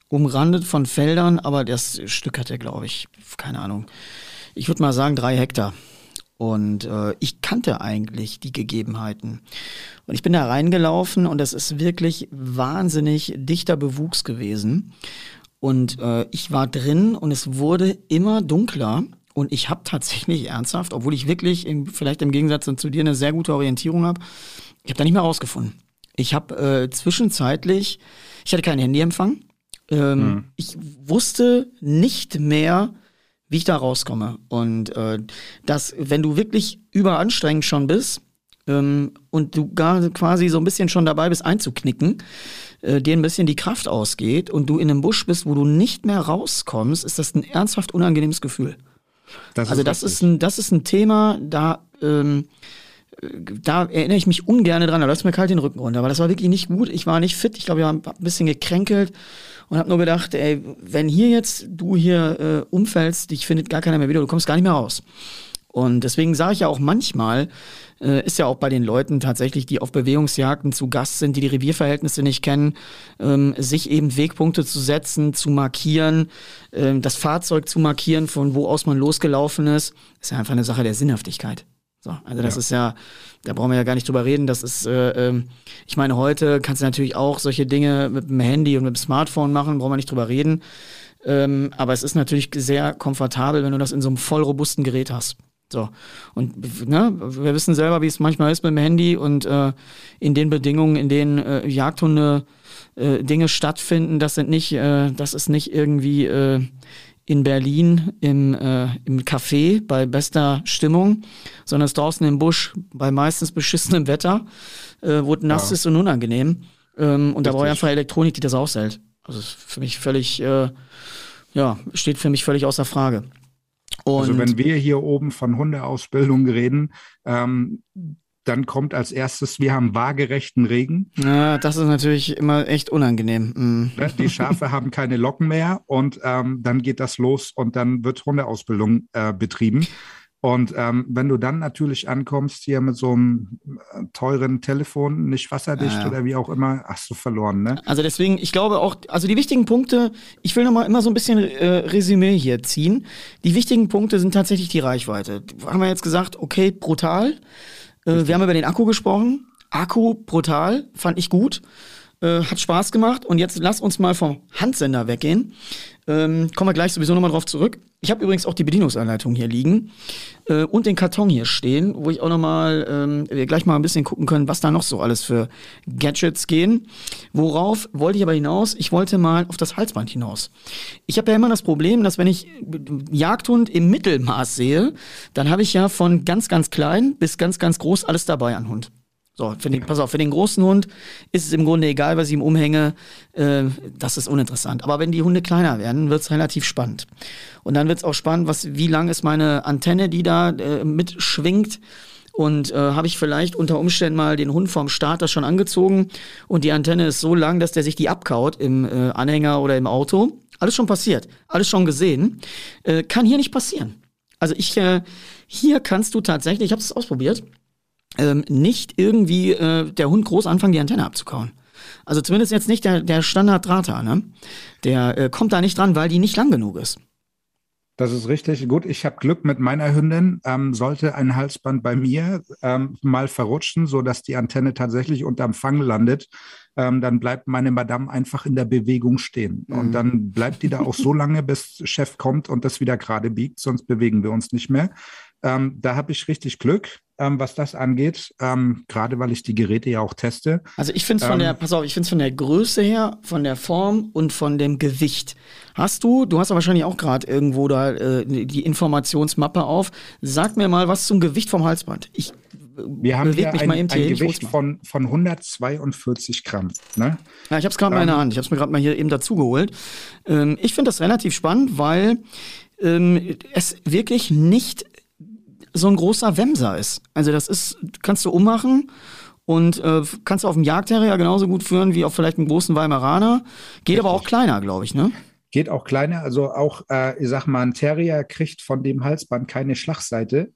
umrandet von Feldern, aber das Stück hatte, glaube ich, keine Ahnung, ich würde mal sagen, drei Hektar. Und äh, ich kannte eigentlich die Gegebenheiten. Und ich bin da reingelaufen und das ist wirklich wahnsinnig dichter Bewuchs gewesen. Und äh, ich war drin und es wurde immer dunkler. Und ich habe tatsächlich ernsthaft, obwohl ich wirklich im, vielleicht im Gegensatz zu dir eine sehr gute Orientierung habe, ich habe da nicht mehr rausgefunden. Ich habe äh, zwischenzeitlich, ich hatte keinen Handyempfang. Ähm, mhm. Ich wusste nicht mehr, wie ich da rauskomme. Und äh, dass, wenn du wirklich überanstrengend schon bist ähm, und du gar quasi so ein bisschen schon dabei bist einzuknicken, äh, dir ein bisschen die Kraft ausgeht und du in einem Busch bist, wo du nicht mehr rauskommst, ist das ein ernsthaft unangenehmes Gefühl. Das also das ist, ein, das ist ein Thema, da, ähm, da erinnere ich mich ungern dran, da läuft mir kalt den Rücken runter, weil das war wirklich nicht gut. Ich war nicht fit, ich glaube, ich war ein bisschen gekränkelt und habe nur gedacht, ey, wenn hier jetzt du hier äh, umfällst, dich findet gar keiner mehr wieder, du kommst gar nicht mehr raus. Und deswegen sage ich ja auch manchmal, äh, ist ja auch bei den Leuten tatsächlich, die auf Bewegungsjagden zu Gast sind, die die Revierverhältnisse nicht kennen, ähm, sich eben Wegpunkte zu setzen, zu markieren, äh, das Fahrzeug zu markieren, von wo aus man losgelaufen ist, ist ja einfach eine Sache der Sinnhaftigkeit. So, also das ja. ist ja, da brauchen wir ja gar nicht drüber reden. Das ist, äh, ähm, ich meine, heute kannst du natürlich auch solche Dinge mit dem Handy und mit dem Smartphone machen, brauchen wir nicht drüber reden. Ähm, aber es ist natürlich sehr komfortabel, wenn du das in so einem voll robusten Gerät hast. So. Und ne, wir wissen selber, wie es manchmal ist mit dem Handy und äh, in den Bedingungen, in denen äh, Jagdhunde äh, Dinge stattfinden, das sind nicht, äh, das ist nicht irgendwie äh, in Berlin im, äh, im Café bei bester Stimmung, sondern es draußen im Busch bei meistens beschissenem Wetter, äh, wo es nass ja. ist und unangenehm. Ähm, und da brauche ich einfach Elektronik, die das aushält. Also ist für mich völlig, äh, ja, steht für mich völlig außer Frage. Und also wenn wir hier oben von Hundeausbildung reden, ähm, dann kommt als erstes, wir haben waagerechten Regen. Ja, das ist natürlich immer echt unangenehm. Mhm. Ne, die Schafe haben keine Locken mehr und ähm, dann geht das los und dann wird Hundeausbildung äh, betrieben. Und ähm, wenn du dann natürlich ankommst hier mit so einem äh, teuren Telefon, nicht wasserdicht ja, ja. oder wie auch immer, hast du verloren, ne? Also deswegen, ich glaube auch, also die wichtigen Punkte, ich will nochmal immer so ein bisschen äh, Resümee hier ziehen. Die wichtigen Punkte sind tatsächlich die Reichweite. Haben wir jetzt gesagt, okay, brutal. Äh, wir haben über den Akku gesprochen. Akku brutal, fand ich gut. Äh, hat Spaß gemacht. Und jetzt lass uns mal vom Handsender weggehen. Ähm, kommen wir gleich sowieso nochmal drauf zurück. Ich habe übrigens auch die Bedienungsanleitung hier liegen äh, und den Karton hier stehen, wo ich auch nochmal, ähm, wir gleich mal ein bisschen gucken können, was da noch so alles für Gadgets gehen. Worauf wollte ich aber hinaus? Ich wollte mal auf das Halsband hinaus. Ich habe ja immer das Problem, dass wenn ich Jagdhund im Mittelmaß sehe, dann habe ich ja von ganz, ganz klein bis ganz, ganz groß alles dabei an Hund. So, für den, pass auf, für den großen Hund ist es im Grunde egal, was ich ihm umhänge. Äh, das ist uninteressant. Aber wenn die Hunde kleiner werden, wird es relativ spannend. Und dann wird es auch spannend, was, wie lang ist meine Antenne, die da äh, mitschwingt. Und äh, habe ich vielleicht unter Umständen mal den Hund vom Starter schon angezogen und die Antenne ist so lang, dass der sich die abkaut im äh, Anhänger oder im Auto. Alles schon passiert, alles schon gesehen. Äh, kann hier nicht passieren. Also ich, äh, hier kannst du tatsächlich, ich habe es ausprobiert, ähm, nicht irgendwie äh, der Hund groß anfangen, die Antenne abzukauen. Also zumindest jetzt nicht der, der Standard-Drahter, ne? Der äh, kommt da nicht dran, weil die nicht lang genug ist. Das ist richtig. Gut, ich habe Glück mit meiner Hündin. Ähm, sollte ein Halsband bei mir ähm, mal verrutschen, sodass die Antenne tatsächlich unterm Fang landet, ähm, dann bleibt meine Madame einfach in der Bewegung stehen. Mhm. Und dann bleibt die da auch so lange, bis Chef kommt und das wieder gerade biegt, sonst bewegen wir uns nicht mehr. Ähm, da habe ich richtig Glück, ähm, was das angeht, ähm, gerade weil ich die Geräte ja auch teste. Also ich finde es von der, ähm, pass auf, ich finde es von der Größe her, von der Form und von dem Gewicht. Hast du, du hast ja wahrscheinlich auch gerade irgendwo da äh, die Informationsmappe auf. Sag mir mal was zum Gewicht vom Halsband. Ich wir haben hier ein, ein Gewicht von, von 142 Gramm. Ne? Ja, ich habe es gerade mal in der ähm, Hand. Ich habe es mir gerade mal hier eben dazu geholt. Ähm, ich finde das relativ spannend, weil ähm, es wirklich nicht so ein großer Wemser ist. Also das ist, kannst du ummachen und äh, kannst du auf dem Jagdterrier genauso gut führen wie auf vielleicht einen großen Weimaraner. Geht Richtig. aber auch kleiner, glaube ich, ne? Geht auch kleiner. Also auch, äh, ich sag mal, ein Terrier kriegt von dem Halsband keine Schlagseite.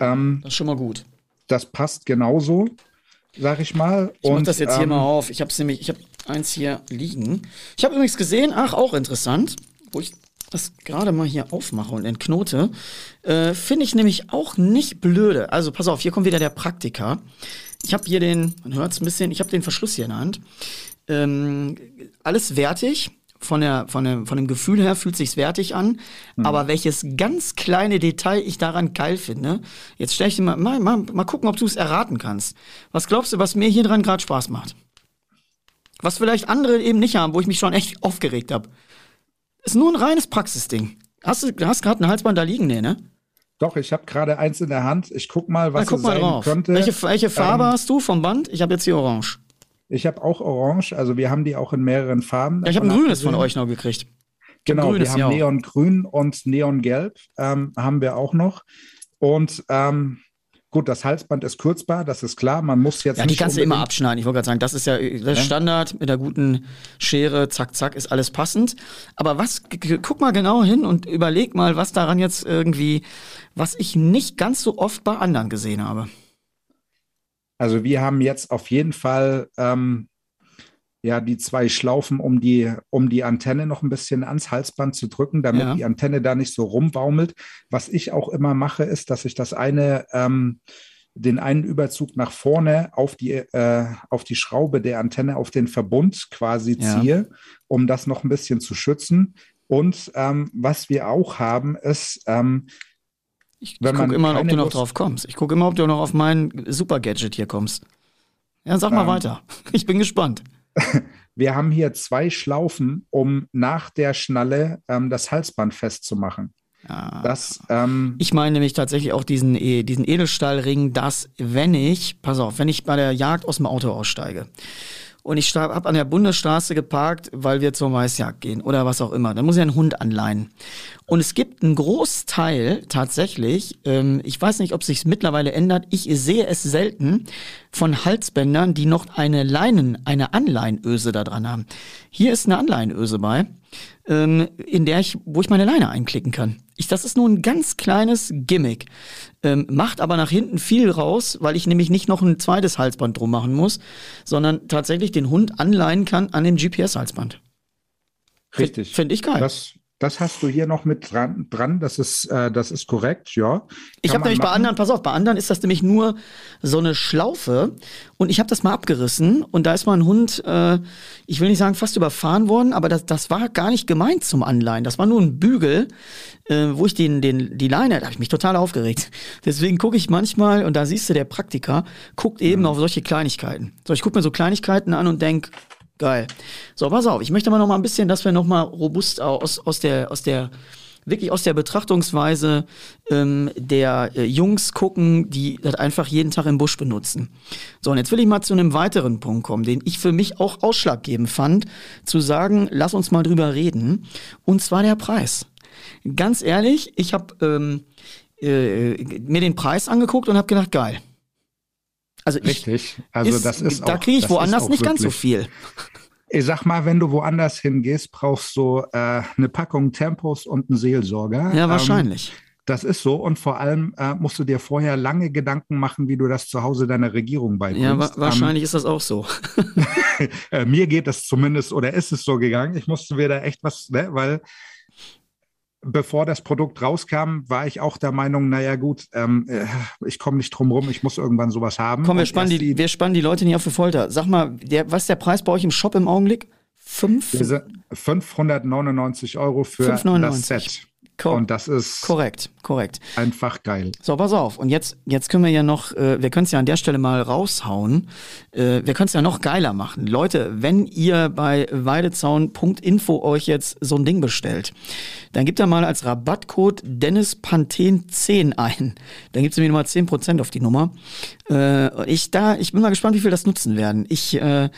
Ähm, das ist schon mal gut. Das passt genauso, sag ich mal. Ich mach das jetzt ähm, hier mal auf. Ich habe nämlich, ich habe eins hier liegen. Ich habe übrigens gesehen, ach, auch interessant, wo ich das gerade mal hier aufmache und entknote, äh, finde ich nämlich auch nicht blöde. Also pass auf, hier kommt wieder der Praktiker. Ich habe hier den, man hört es ein bisschen, ich habe den Verschluss hier in der Hand. Ähm, alles wertig. Von, der, von, dem, von dem Gefühl her fühlt sich's wertig an, mhm. aber welches ganz kleine Detail ich daran geil finde, jetzt stell ich dir mal, mal, mal, mal gucken, ob du es erraten kannst. Was glaubst du, was mir hier dran gerade Spaß macht? Was vielleicht andere eben nicht haben, wo ich mich schon echt aufgeregt habe. Ist nur ein reines Praxisding. Hast du hast gerade ein Halsband da liegen, nee, ne? Doch, ich habe gerade eins in der Hand. Ich guck mal, was Na, guck es mal sein drauf. könnte. Welche, welche Farbe Ähm, hast du vom Band? Ich habe jetzt hier orange. Ich habe auch Orange, also wir haben die auch in mehreren Farben. Ja, ich habe ein grünes von euch noch gekriegt. Genau, grünes wir haben auch. Neongrün und Neongelb ähm, haben wir auch noch. Und ähm, gut, das Halsband ist kürzbar, das ist klar. Man muss jetzt Ja, die kannst du immer abschneiden. Ich wollte gerade sagen, das ist ja das ist Ja. Standard mit der guten Schere, zack, zack, ist alles passend. Aber was, guck mal genau hin und überleg mal, was daran jetzt irgendwie, was ich nicht ganz so oft bei anderen gesehen habe. Also wir haben jetzt auf jeden Fall ähm, ja die zwei Schlaufen, um die, um die Antenne noch ein bisschen ans Halsband zu drücken, damit Ja. die Antenne da nicht so rumbaumelt. Was ich auch immer mache, ist, dass ich das eine, ähm, den einen Überzug nach vorne auf die, äh, auf die Schraube der Antenne, auf den Verbund quasi Ja. ziehe, um das noch ein bisschen zu schützen. Und ähm, was wir auch haben, ist, ähm, Ich, ich gucke immer, ob du noch drauf kommst. Ich gucke immer, ob du noch auf mein Super-Gadget hier kommst. Ja, sag mal Ähm. weiter. Ich bin gespannt. Wir haben hier zwei Schlaufen, um nach der Schnalle ähm, das Halsband festzumachen. Ja. Das, ähm, Ich meine nämlich tatsächlich auch diesen, E- diesen Edelstahlring, dass wenn ich, pass auf, wenn ich bei der Jagd aus dem Auto aussteige und ich habe an der Bundesstraße geparkt, weil wir zur Weißjagd gehen oder was auch immer, dann muss ich einen Hund anleihen. Und es gibt einen Großteil tatsächlich, ähm, ich weiß nicht, ob sich mittlerweile ändert, ich sehe es selten von Halsbändern, die noch eine Leinen, eine Anleihenöse da dran haben. Hier ist eine Anleihenöse bei, ähm, in der ich, wo ich meine Leine einklicken kann. Ich, das ist nur ein ganz kleines Gimmick, ähm, macht aber nach hinten viel raus, weil ich nämlich nicht noch ein zweites Halsband drum machen muss, sondern tatsächlich den Hund anleihen kann an dem GPS-Halsband. richtig. Finde ich geil. Das, das hast du hier noch mit dran. dran. Das, ist, äh, das ist korrekt, ja. Ich Kann habe nämlich man bei machen. anderen, pass auf, bei anderen ist das nämlich nur so eine Schlaufe und ich habe das mal abgerissen und da ist mal ein Hund, äh, ich will nicht sagen fast überfahren worden, aber das, das war gar nicht gemeint zum Anleihen. Das war nur ein Bügel, äh, wo ich den, den, die Leine, da habe ich mich total aufgeregt. Deswegen gucke ich manchmal, und da siehst du, der Praktiker guckt eben auf solche Kleinigkeiten. So, ich gucke mir so Kleinigkeiten an und denk, geil. So, pass auf, ich möchte mal noch mal ein bisschen, dass wir noch mal robust aus, aus der, aus der wirklich aus der Betrachtungsweise ähm, der äh, Jungs gucken, die das einfach jeden Tag im Busch benutzen. So, und jetzt will ich mal zu einem weiteren Punkt kommen, den ich für mich auch ausschlaggebend fand, zu sagen, lass uns mal drüber reden, und zwar der Preis. Ganz ehrlich, ich habe ähm, äh, mir den Preis angeguckt und habe gedacht, geil. Also ich, Richtig. Also das ist da auch- kriege ich ist woanders nicht ganz so wirklich- viel. Ich sag mal, wenn du woanders hingehst, brauchst du äh, eine Packung Tempos und einen Seelsorger. Ja, Ähm, wahrscheinlich. das ist so. Und vor allem äh, musst du dir vorher lange Gedanken machen, wie du das zu Hause deiner Regierung beibringst. ja, wa Ähm, wahrscheinlich ist das auch so. äh, mir geht das zumindest oder ist es so gegangen. Ich musste mir da echt was, ne, weil bevor das Produkt rauskam, war ich auch der Meinung, naja gut, ähm, äh, ich komme nicht drum rum, ich muss irgendwann sowas haben. Komm, wir spannen, die, wir spannen die Leute nicht auf für Folter. Sag mal, der, was ist der Preis bei euch im Shop im Augenblick? Fünf? wir sind 599 Euro für 599. das Set. Ko- Und das ist korrekt, korrekt. einfach geil. So, pass auf. Und jetzt, jetzt können wir ja noch, äh, wir können es ja an der Stelle mal raushauen. Äh, wir können es ja noch geiler machen. Leute, wenn ihr bei weidezaun.info euch jetzt so ein Ding bestellt, dann gebt da mal als Rabattcode DennisPanthen10 ein. Dann gibt's nämlich nochmal 10% auf die Nummer. Äh, ich, da, ich bin mal gespannt, wie viel das nutzen werden. Ich, äh,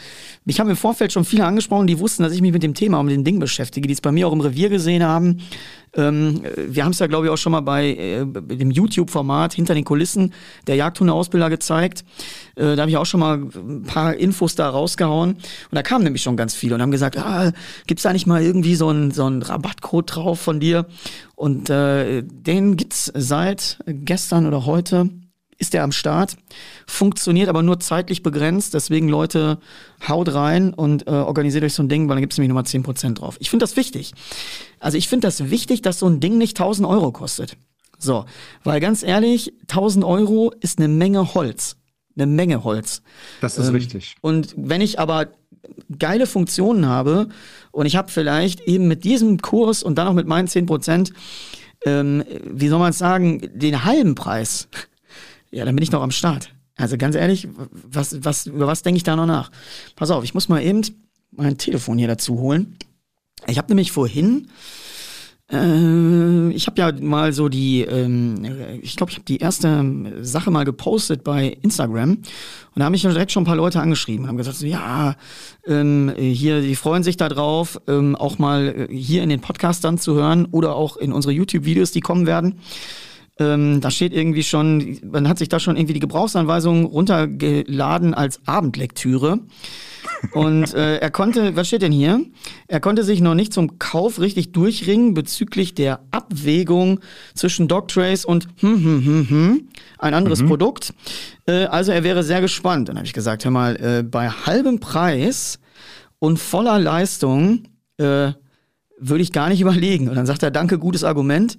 mich haben im Vorfeld schon viele angesprochen, die wussten, dass ich mich mit dem Thema, mit dem Ding beschäftige, die es bei mir auch im Revier gesehen haben. Ähm, wir haben es ja, glaube ich, auch schon mal bei äh, dem YouTube-Format hinter den Kulissen der Jagdhundeausbilder gezeigt. Äh, da habe ich auch schon mal ein paar Infos da rausgehauen. Und da kamen nämlich schon ganz viele und haben gesagt, ah, gibt's da nicht mal irgendwie so einen so einen Rabattcode drauf von dir? Und äh, den gibt's seit gestern oder heute ist der am Start, funktioniert aber nur zeitlich begrenzt. Deswegen Leute, haut rein und äh, organisiert euch so ein Ding, weil dann gibt es nämlich nochmal 10% drauf. Ich finde das wichtig. Also ich finde das wichtig, dass so ein Ding nicht 1000 Euro kostet. So, weil ganz ehrlich, 1000 Euro ist eine Menge Holz. Eine Menge Holz. Das ist ähm, richtig. Und wenn ich aber geile Funktionen habe und ich habe vielleicht eben mit diesem Kurs und dann auch mit meinen 10 Prozent, ähm, wie soll man es sagen, den halben Preis, ja, dann bin ich noch am Start. Also ganz ehrlich, was, was, über was denke ich da noch nach? Pass auf, ich muss mal eben mein Telefon hier dazu holen. Ich habe nämlich vorhin äh, ich habe ja mal so die, ähm, ich glaube, ich habe die erste Sache mal gepostet bei Instagram und da haben mich direkt schon ein paar Leute angeschrieben und haben gesagt, so, ja, ähm, hier, die freuen sich da drauf, ähm, auch mal äh, hier in den Podcast dann zu hören oder auch in unsere YouTube-Videos, die kommen werden. Ähm, da steht irgendwie schon, man hat sich da schon irgendwie die Gebrauchsanweisung runtergeladen als Abendlektüre. Und äh, er konnte, was steht denn hier? Er konnte sich noch nicht zum Kauf richtig durchringen bezüglich der Abwägung zwischen Dogtrace und hm, hm, hm, hm, ein anderes mhm. Produkt. Äh, also er wäre sehr gespannt. Dann habe ich gesagt, hör mal, äh, bei halbem Preis und voller Leistung äh, würde ich gar nicht überlegen. Und dann sagt er, danke, gutes Argument.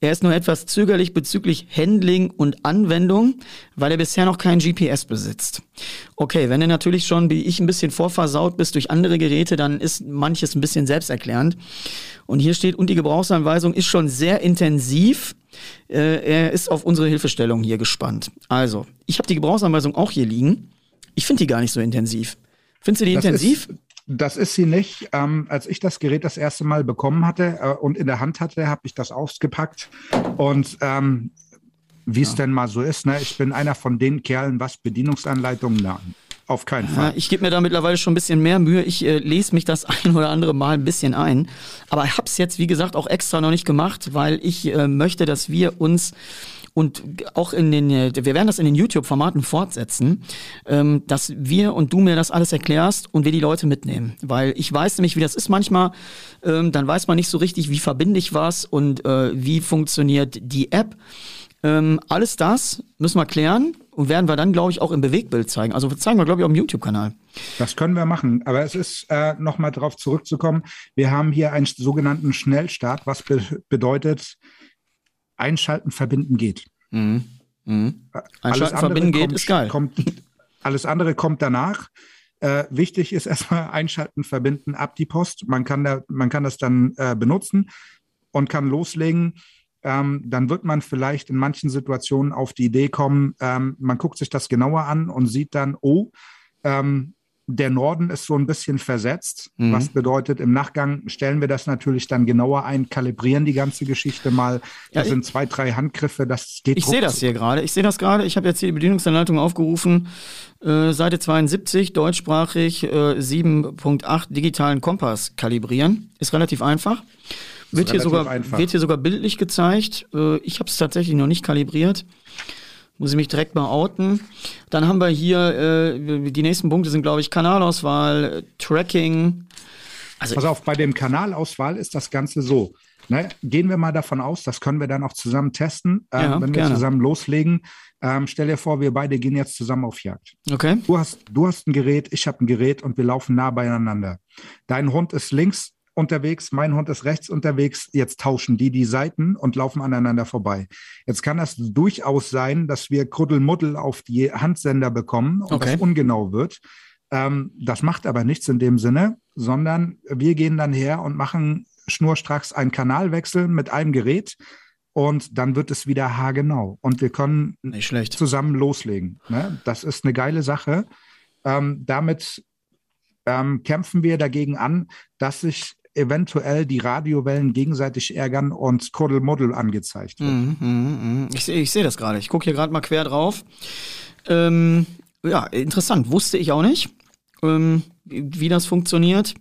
Er ist nur etwas zögerlich bezüglich Handling und Anwendung, weil er bisher noch kein GPS besitzt. Okay, wenn du natürlich schon wie ich ein bisschen vorversaut bist durch andere Geräte, dann ist manches ein bisschen selbsterklärend. Und hier steht, und die Gebrauchsanweisung ist schon sehr intensiv. Äh, er ist auf unsere Hilfestellung hier gespannt. Also, ich habe die Gebrauchsanweisung auch hier liegen. Ich finde die gar nicht so intensiv. Findest du die das intensiv? Ist das ist sie nicht. Ähm, als ich das Gerät das erste Mal bekommen hatte äh, und in der Hand hatte, habe ich das ausgepackt. Und ähm, wie es ja. denn mal so ist, ne? ich bin einer von den Kerlen, was Bedienungsanleitungen lernen. Auf keinen Fall. Ja, ich gebe mir da mittlerweile schon ein bisschen mehr Mühe. Ich äh, lese mich das ein oder andere Mal ein bisschen ein. Aber ich habe es jetzt, wie gesagt, auch extra noch nicht gemacht, weil ich äh, möchte, dass wir uns und auch in den, äh, wir werden das in den YouTube-Formaten fortsetzen, ähm, dass wir und du mir das alles erklärst und wir die Leute mitnehmen. Weil ich weiß nämlich, wie das ist manchmal, ähm, dann weiß man nicht so richtig, wie verbinde ich was und äh, wie funktioniert die App. Ähm, alles das müssen wir klären und werden wir dann, glaube ich, auch im Bewegtbild zeigen. Also zeigen wir, glaube ich, auch im YouTube-Kanal. Das können wir machen. Aber es ist, äh, nochmal darauf zurückzukommen, wir haben hier einen sogenannten Schnellstart, was be bedeutet, Einschalten, Verbinden geht. Mhm. Mhm. Einschalten, Verbinden kommt, geht, ist geil. Kommt, alles andere kommt danach. Äh, wichtig ist erstmal Einschalten, Verbinden, ab die Post. Man kann, da, man kann das dann äh, benutzen und kann loslegen. Ähm, dann wird man vielleicht in manchen Situationen auf die Idee kommen, ähm, man guckt sich das genauer an und sieht dann, oh, ähm, der Norden ist so ein bisschen versetzt, mhm. was bedeutet, im Nachgang stellen wir das natürlich dann genauer ein, kalibrieren die ganze Geschichte mal. Da ja, sind zwei, drei Handgriffe, das geht. Ich sehe das hier gerade. Ich sehe das gerade. Ich habe jetzt hier die Bedienungsanleitung aufgerufen. Äh, Seite 72, deutschsprachig, äh, 7.8 digitalen Kompass kalibrieren. Ist relativ einfach. Wird hier, sogar, einfach. wird hier sogar bildlich gezeigt. Äh, ich habe es tatsächlich noch nicht kalibriert. Muss ich mich direkt mal outen. Dann haben wir hier, äh, die nächsten Punkte sind, glaube ich, Kanalauswahl, Tracking. Also Pass auf, bei dem Kanalauswahl ist das Ganze so. Ne? Gehen wir mal davon aus, das können wir dann auch zusammen testen, äh, ja, wenn wir gerne. zusammen loslegen. Ähm, stell dir vor, wir beide gehen jetzt zusammen auf Jagd. Okay. Du hast, du hast ein Gerät, ich habe ein Gerät und wir laufen nah beieinander. Dein Hund ist links unterwegs, mein Hund ist rechts unterwegs, jetzt tauschen die die Seiten und laufen aneinander vorbei. Jetzt kann das durchaus sein, dass wir Kuddelmuddel auf die Handsender bekommen und okay. das ungenau wird. Ähm, das macht aber nichts in dem Sinne, sondern wir gehen dann her und machen schnurstracks einen Kanalwechsel mit einem Gerät und dann wird es wieder haargenau und wir können zusammen loslegen. Ne? Das ist eine geile Sache. Ähm, damit ähm, kämpfen wir dagegen an, dass sich eventuell die Radiowellen gegenseitig ärgern und Kuddelmuddel angezeigt wird. Mm, mm, mm. Ich, ich sehe das gerade. Ich gucke hier gerade mal quer drauf. Ähm, ja, interessant. Wusste ich auch nicht, ähm, wie, wie das funktioniert.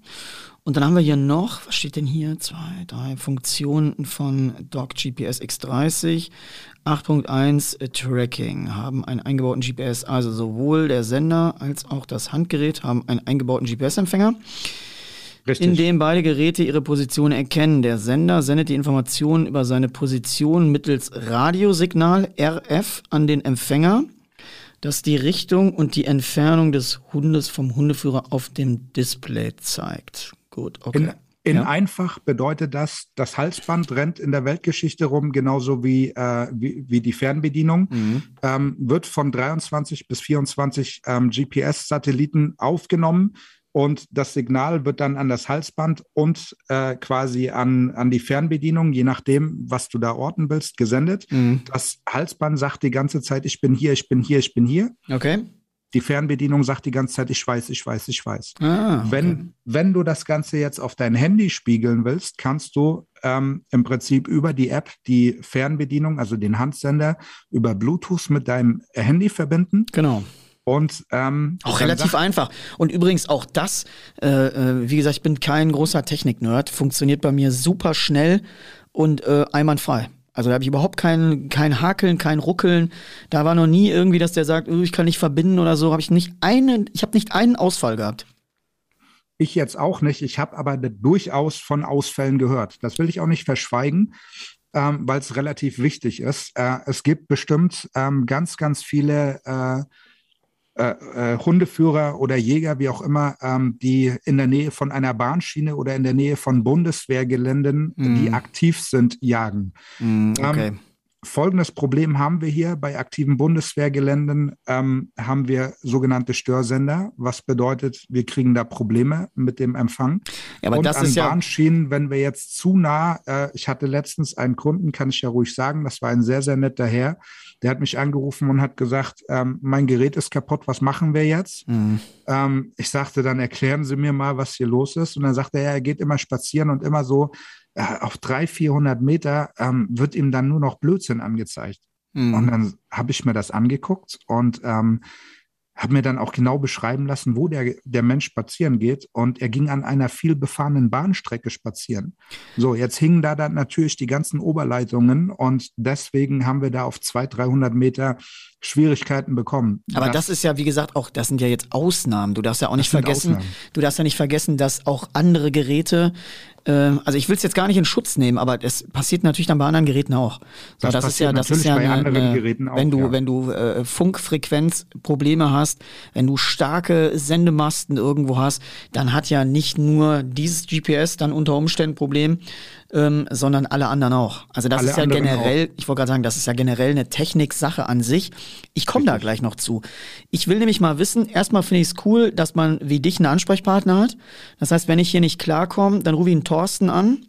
Und dann haben wir hier noch, was steht denn hier? Zwei, drei Funktionen von Dock GPS X30. 8.1 Tracking haben einen eingebauten GPS. Also sowohl der Sender als auch das Handgerät haben einen eingebauten GPS-Empfänger. Richtig. in dem beide Geräte ihre Position erkennen. Der Sender sendet die Informationen über seine Position mittels Radiosignal RF an den Empfänger, das die Richtung und die Entfernung des Hundes vom Hundeführer auf dem Display zeigt. Gut, okay. In in ja. einfach bedeutet das, das Halsband rennt in der Weltgeschichte rum, genauso wie, äh, wie, wie, die Fernbedienung, mhm. ähm, wird von 23 bis 24 ähm, GPS-Satelliten aufgenommen und das Signal wird dann an das Halsband und äh, quasi an, an die Fernbedienung, je nachdem, was du da orten willst, gesendet. Mhm. Das Halsband sagt die ganze Zeit, ich bin hier, ich bin hier, ich bin hier. Okay. Die Fernbedienung sagt die ganze Zeit, ich weiß, ich weiß, ich weiß. Ah, okay. wenn, wenn du das Ganze jetzt auf dein Handy spiegeln willst, kannst du ähm, im Prinzip über die App die Fernbedienung, also den Handsender, über Bluetooth mit deinem Handy verbinden. Genau. Und ähm, auch relativ einfach. Und übrigens auch das, äh, äh, wie gesagt, ich bin kein großer Technik-Nerd, funktioniert bei mir super schnell und äh, einwandfrei. Also da habe ich überhaupt kein, kein Hakeln, kein Ruckeln. Da war noch nie irgendwie, dass der sagt, oh, ich kann nicht verbinden oder so. Habe ich nicht einen, ich habe nicht einen Ausfall gehabt. Ich jetzt auch nicht. Ich habe aber durchaus von Ausfällen gehört. Das will ich auch nicht verschweigen, ähm, weil es relativ wichtig ist. Äh, es gibt bestimmt ähm, ganz, ganz viele äh, äh, äh, Hundeführer oder Jäger, wie auch immer, ähm, die in der Nähe von einer Bahnschiene oder in der Nähe von Bundeswehrgeländen, mm. die aktiv sind, jagen. Mm, okay. Ähm, Folgendes Problem haben wir hier bei aktiven Bundeswehrgeländen, ähm, haben wir sogenannte Störsender, was bedeutet, wir kriegen da Probleme mit dem Empfang. Ja, aber Und das an ist ja Bahnschienen, wenn wir jetzt zu nah, äh, ich hatte letztens einen Kunden, kann ich ja ruhig sagen, das war ein sehr, sehr netter Herr, der hat mich angerufen und hat gesagt, ähm, mein Gerät ist kaputt, was machen wir jetzt? Mhm. Ähm, ich sagte dann, erklären Sie mir mal, was hier los ist. Und dann sagte er, er geht immer spazieren und immer so äh, auf 300, 400 Meter ähm, wird ihm dann nur noch Blödsinn angezeigt. Mhm. Und dann habe ich mir das angeguckt und ähm, habe mir dann auch genau beschreiben lassen, wo der, der Mensch spazieren geht. Und er ging an einer viel befahrenen Bahnstrecke spazieren. So, jetzt hingen da dann natürlich die ganzen Oberleitungen und deswegen haben wir da auf 200, 300 Meter Schwierigkeiten bekommen. Aber das, das, ist ja, wie gesagt, auch, das sind ja jetzt Ausnahmen. Du darfst ja auch nicht vergessen, du darfst ja nicht vergessen, dass auch andere Geräte äh, also ich will es jetzt gar nicht in Schutz nehmen, aber es passiert natürlich dann bei anderen Geräten auch. So, das, das ist ja, das ist ja eine, eine, wenn du, ja. wenn du äh, Funkfrequenzprobleme hast, wenn du starke Sendemasten irgendwo hast, dann hat ja nicht nur dieses GPS dann unter Umständen Problem, ähm, sondern alle anderen auch. Also das alle ist ja generell, auch. ich wollte gerade sagen, das ist ja generell eine Techniksache an sich. Ich komme da gleich noch zu. Ich will nämlich mal wissen, erstmal finde ich es cool, dass man wie dich einen Ansprechpartner hat. Das heißt, wenn ich hier nicht klarkomme, dann rufe ich einen Thorsten an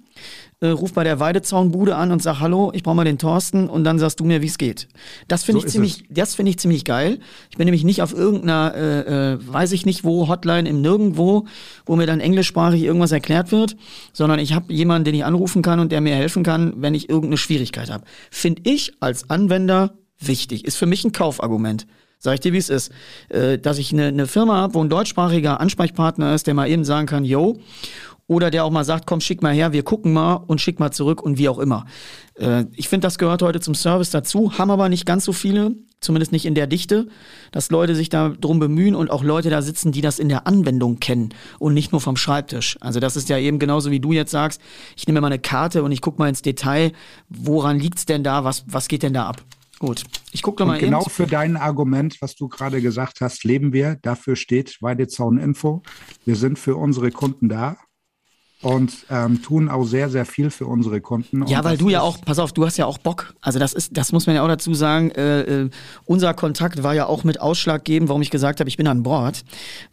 äh, ruf bei der Weidezaunbude an und sag Hallo, ich brauche mal den Thorsten und dann sagst du mir, wie es geht. Das finde so ich ziemlich, es. das finde ich ziemlich geil. Ich bin nämlich nicht auf irgendeiner, äh, äh, weiß ich nicht wo, Hotline im Nirgendwo, wo mir dann englischsprachig irgendwas erklärt wird, sondern ich habe jemanden, den ich anrufen kann und der mir helfen kann, wenn ich irgendeine Schwierigkeit habe. Finde ich als Anwender wichtig. Ist für mich ein Kaufargument. Sag ich dir, wie es ist. Äh, dass ich eine, eine Firma habe, wo ein deutschsprachiger Ansprechpartner ist, der mal eben sagen kann, yo, oder der auch mal sagt, komm, schick mal her, wir gucken mal und schick mal zurück und wie auch immer. Äh, ich finde, das gehört heute zum Service dazu, haben aber nicht ganz so viele, zumindest nicht in der Dichte, dass Leute sich da drum bemühen und auch Leute da sitzen, die das in der Anwendung kennen und nicht nur vom Schreibtisch. Also das ist ja eben genauso wie du jetzt sagst, ich nehme mal eine Karte und ich gucke mal ins Detail, woran liegt's denn da, was, was geht denn da ab? Gut, ich gucke mal Genau eben. für dein Argument, was du gerade gesagt hast, leben wir. Dafür steht Weidezaun Info. Wir sind für unsere Kunden da und ähm, tun auch sehr, sehr viel für unsere Kunden. Ja, weil du ja auch, pass auf, du hast ja auch Bock. Also das ist, das muss man ja auch dazu sagen. Äh, äh, unser Kontakt war ja auch mit ausschlaggebend, warum ich gesagt habe, ich bin an Bord.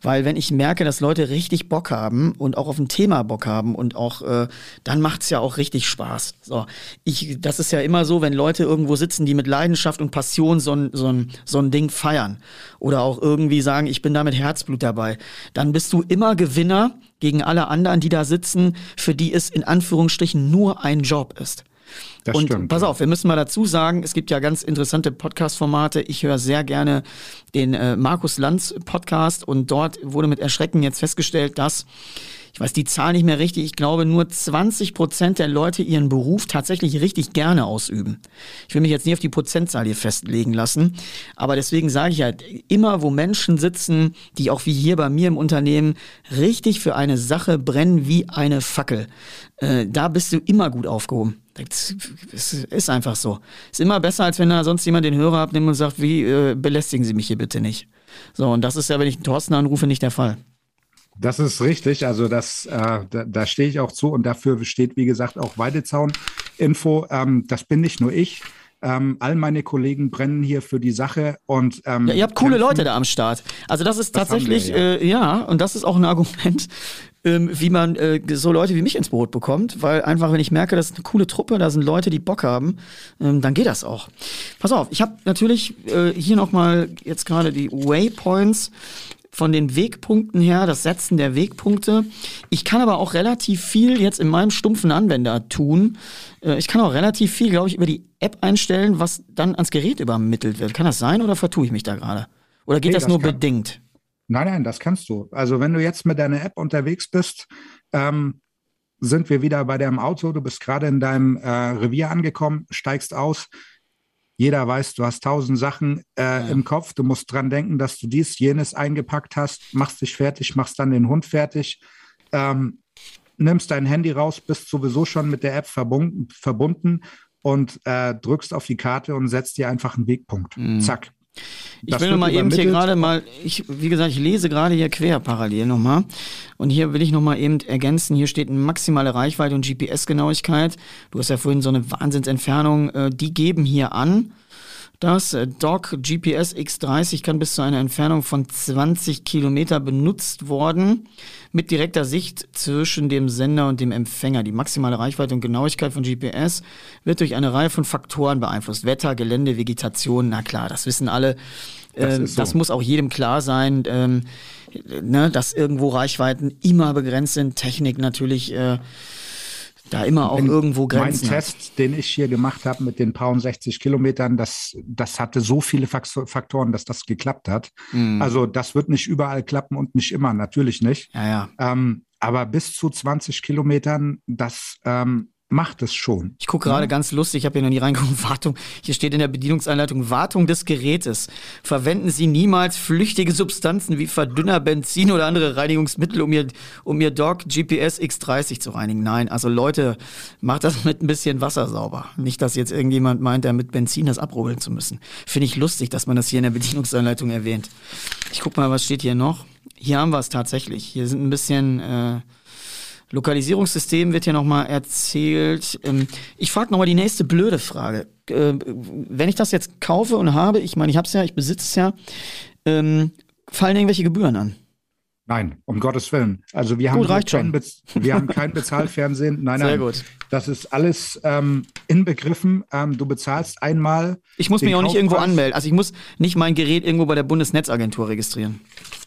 Weil wenn ich merke, dass Leute richtig Bock haben und auch auf ein Thema Bock haben und auch, äh, dann macht's ja auch richtig Spaß. So, ich, das ist ja immer so, wenn Leute irgendwo sitzen, die mit Leidenschaft und Passion so ein, so ein, so ein Ding feiern oder auch irgendwie sagen, ich bin da mit Herzblut dabei, dann bist du immer Gewinner gegen alle anderen, die da sitzen, für die es in Anführungsstrichen nur ein Job ist. Das und stimmt, pass auf, wir müssen mal dazu sagen, es gibt ja ganz interessante Podcast-Formate. Ich höre sehr gerne den äh, Markus Lanz Podcast und dort wurde mit Erschrecken jetzt festgestellt, dass ich weiß die Zahl nicht mehr richtig, ich glaube nur 20 Prozent der Leute ihren Beruf tatsächlich richtig gerne ausüben. Ich will mich jetzt nicht auf die Prozentzahl hier festlegen lassen, aber deswegen sage ich halt, immer wo Menschen sitzen, die auch wie hier bei mir im Unternehmen richtig für eine Sache brennen wie eine Fackel, äh, da bist du immer gut aufgehoben. Das ist einfach so. Ist immer besser, als wenn da sonst jemand den Hörer abnimmt und sagt, wie äh, belästigen Sie mich hier bitte nicht. So, und das ist ja, wenn ich Thorsten anrufe, nicht der Fall. Das ist richtig. Also das, äh, da, da stehe ich auch zu und dafür steht, wie gesagt, auch Weidezaun-Info. Ähm, das bin nicht nur ich. Ähm, all meine Kollegen brennen hier für die Sache und ähm, ja, ihr habt coole Leute da am Start. Also das ist das tatsächlich, wir, ja. Äh, ja. und das ist auch ein Argument, ähm, wie man äh, so Leute wie mich ins Boot bekommt, weil einfach, wenn ich merke, das ist eine coole Truppe, da sind Leute, die Bock haben, ähm, dann geht das auch. Pass auf, ich habe natürlich äh, hier nochmal jetzt gerade die Waypoints von den Wegpunkten her, das Setzen der Wegpunkte. Ich kann aber auch relativ viel jetzt in meinem stumpfen Anwender tun. Äh, ich kann auch relativ viel, glaube ich, über die App einstellen, was dann ans Gerät übermittelt wird. Kann das sein oder vertue ich mich da gerade? Oder geht nee, das, das, nur kann. bedingt? Nein, nein, das kannst du. Also wenn du jetzt mit deiner App unterwegs bist, ähm, sind wir wieder bei deinem Auto. Du bist gerade in deinem äh, Revier angekommen, steigst aus, jeder weiß, du hast tausend Sachen äh, ja. im Kopf. Du musst dran denken, dass du dies, jenes eingepackt hast, machst dich fertig, machst dann den Hund fertig, ähm, nimmst dein Handy raus, bist sowieso schon mit der App verbunden, verbunden und äh, drückst auf die Karte und setzt dir einfach einen Wegpunkt. Mhm. Zack. Ich das will noch mal eben hier gerade mal, ich, wie gesagt, ich lese gerade hier quer parallel nochmal. Und hier will ich nochmal eben ergänzen, hier steht maximale Reichweite und GPS-Genauigkeit. Du hast ja vorhin so eine Wahnsinnsentfernung, äh, die geben hier an, das äh, Dock GPS X30 kann bis zu einer Entfernung von 20 Kilometer benutzt worden, mit direkter Sicht zwischen dem Sender und dem Empfänger. Die maximale Reichweite und Genauigkeit von GPS wird durch eine Reihe von Faktoren beeinflusst. Wetter, Gelände, Vegetation, na klar, das wissen alle. Das, äh, so. das muss auch jedem klar sein, ähm, ne, dass irgendwo Reichweiten immer begrenzt sind. Technik natürlich. Äh, da immer auch irgendwo Grenzen. Mein Test, den ich hier gemacht habe mit den paar 60 Kilometern, das, das hatte so viele Faktoren, dass das geklappt hat. Mhm. Also das wird nicht überall klappen und nicht immer, natürlich nicht. Ja, ja. Ähm, aber bis zu 20 Kilometern, das ähm, macht es schon. Ich gucke gerade ja. ganz lustig, ich habe hier noch nie reingeguckt, Wartung. Hier steht in der Bedienungsanleitung Wartung des Gerätes. Verwenden Sie niemals flüchtige Substanzen wie Verdünner, Benzin oder andere Reinigungsmittel, um Ihr, um Ihr Dog GPS X30 zu reinigen. Nein, also Leute, macht das mit ein bisschen Wasser sauber. Nicht, dass jetzt irgendjemand meint, da mit Benzin das abrubbeln zu müssen. Finde ich lustig, dass man das hier in der Bedienungsanleitung erwähnt. Ich guck mal, was steht hier noch. Hier haben wir es tatsächlich. Hier sind ein bisschen... Äh, Lokalisierungssystem wird hier nochmal erzählt. Ähm, ich frage nochmal die nächste blöde Frage. Äh, wenn ich das jetzt kaufe und habe, ich meine, ich habe es ja, ich besitze es ja, ähm, fallen irgendwelche Gebühren an? Nein, um Gottes Willen. Also wir haben, gut, reicht kein, wir haben kein Bezahlfernsehen. Nein, Sehr nein. gut. Das ist alles ähm, inbegriffen. Ähm, du bezahlst einmal. Ich muss mich auch nicht irgendwo anmelden. Also ich muss nicht mein Gerät irgendwo bei der Bundesnetzagentur registrieren.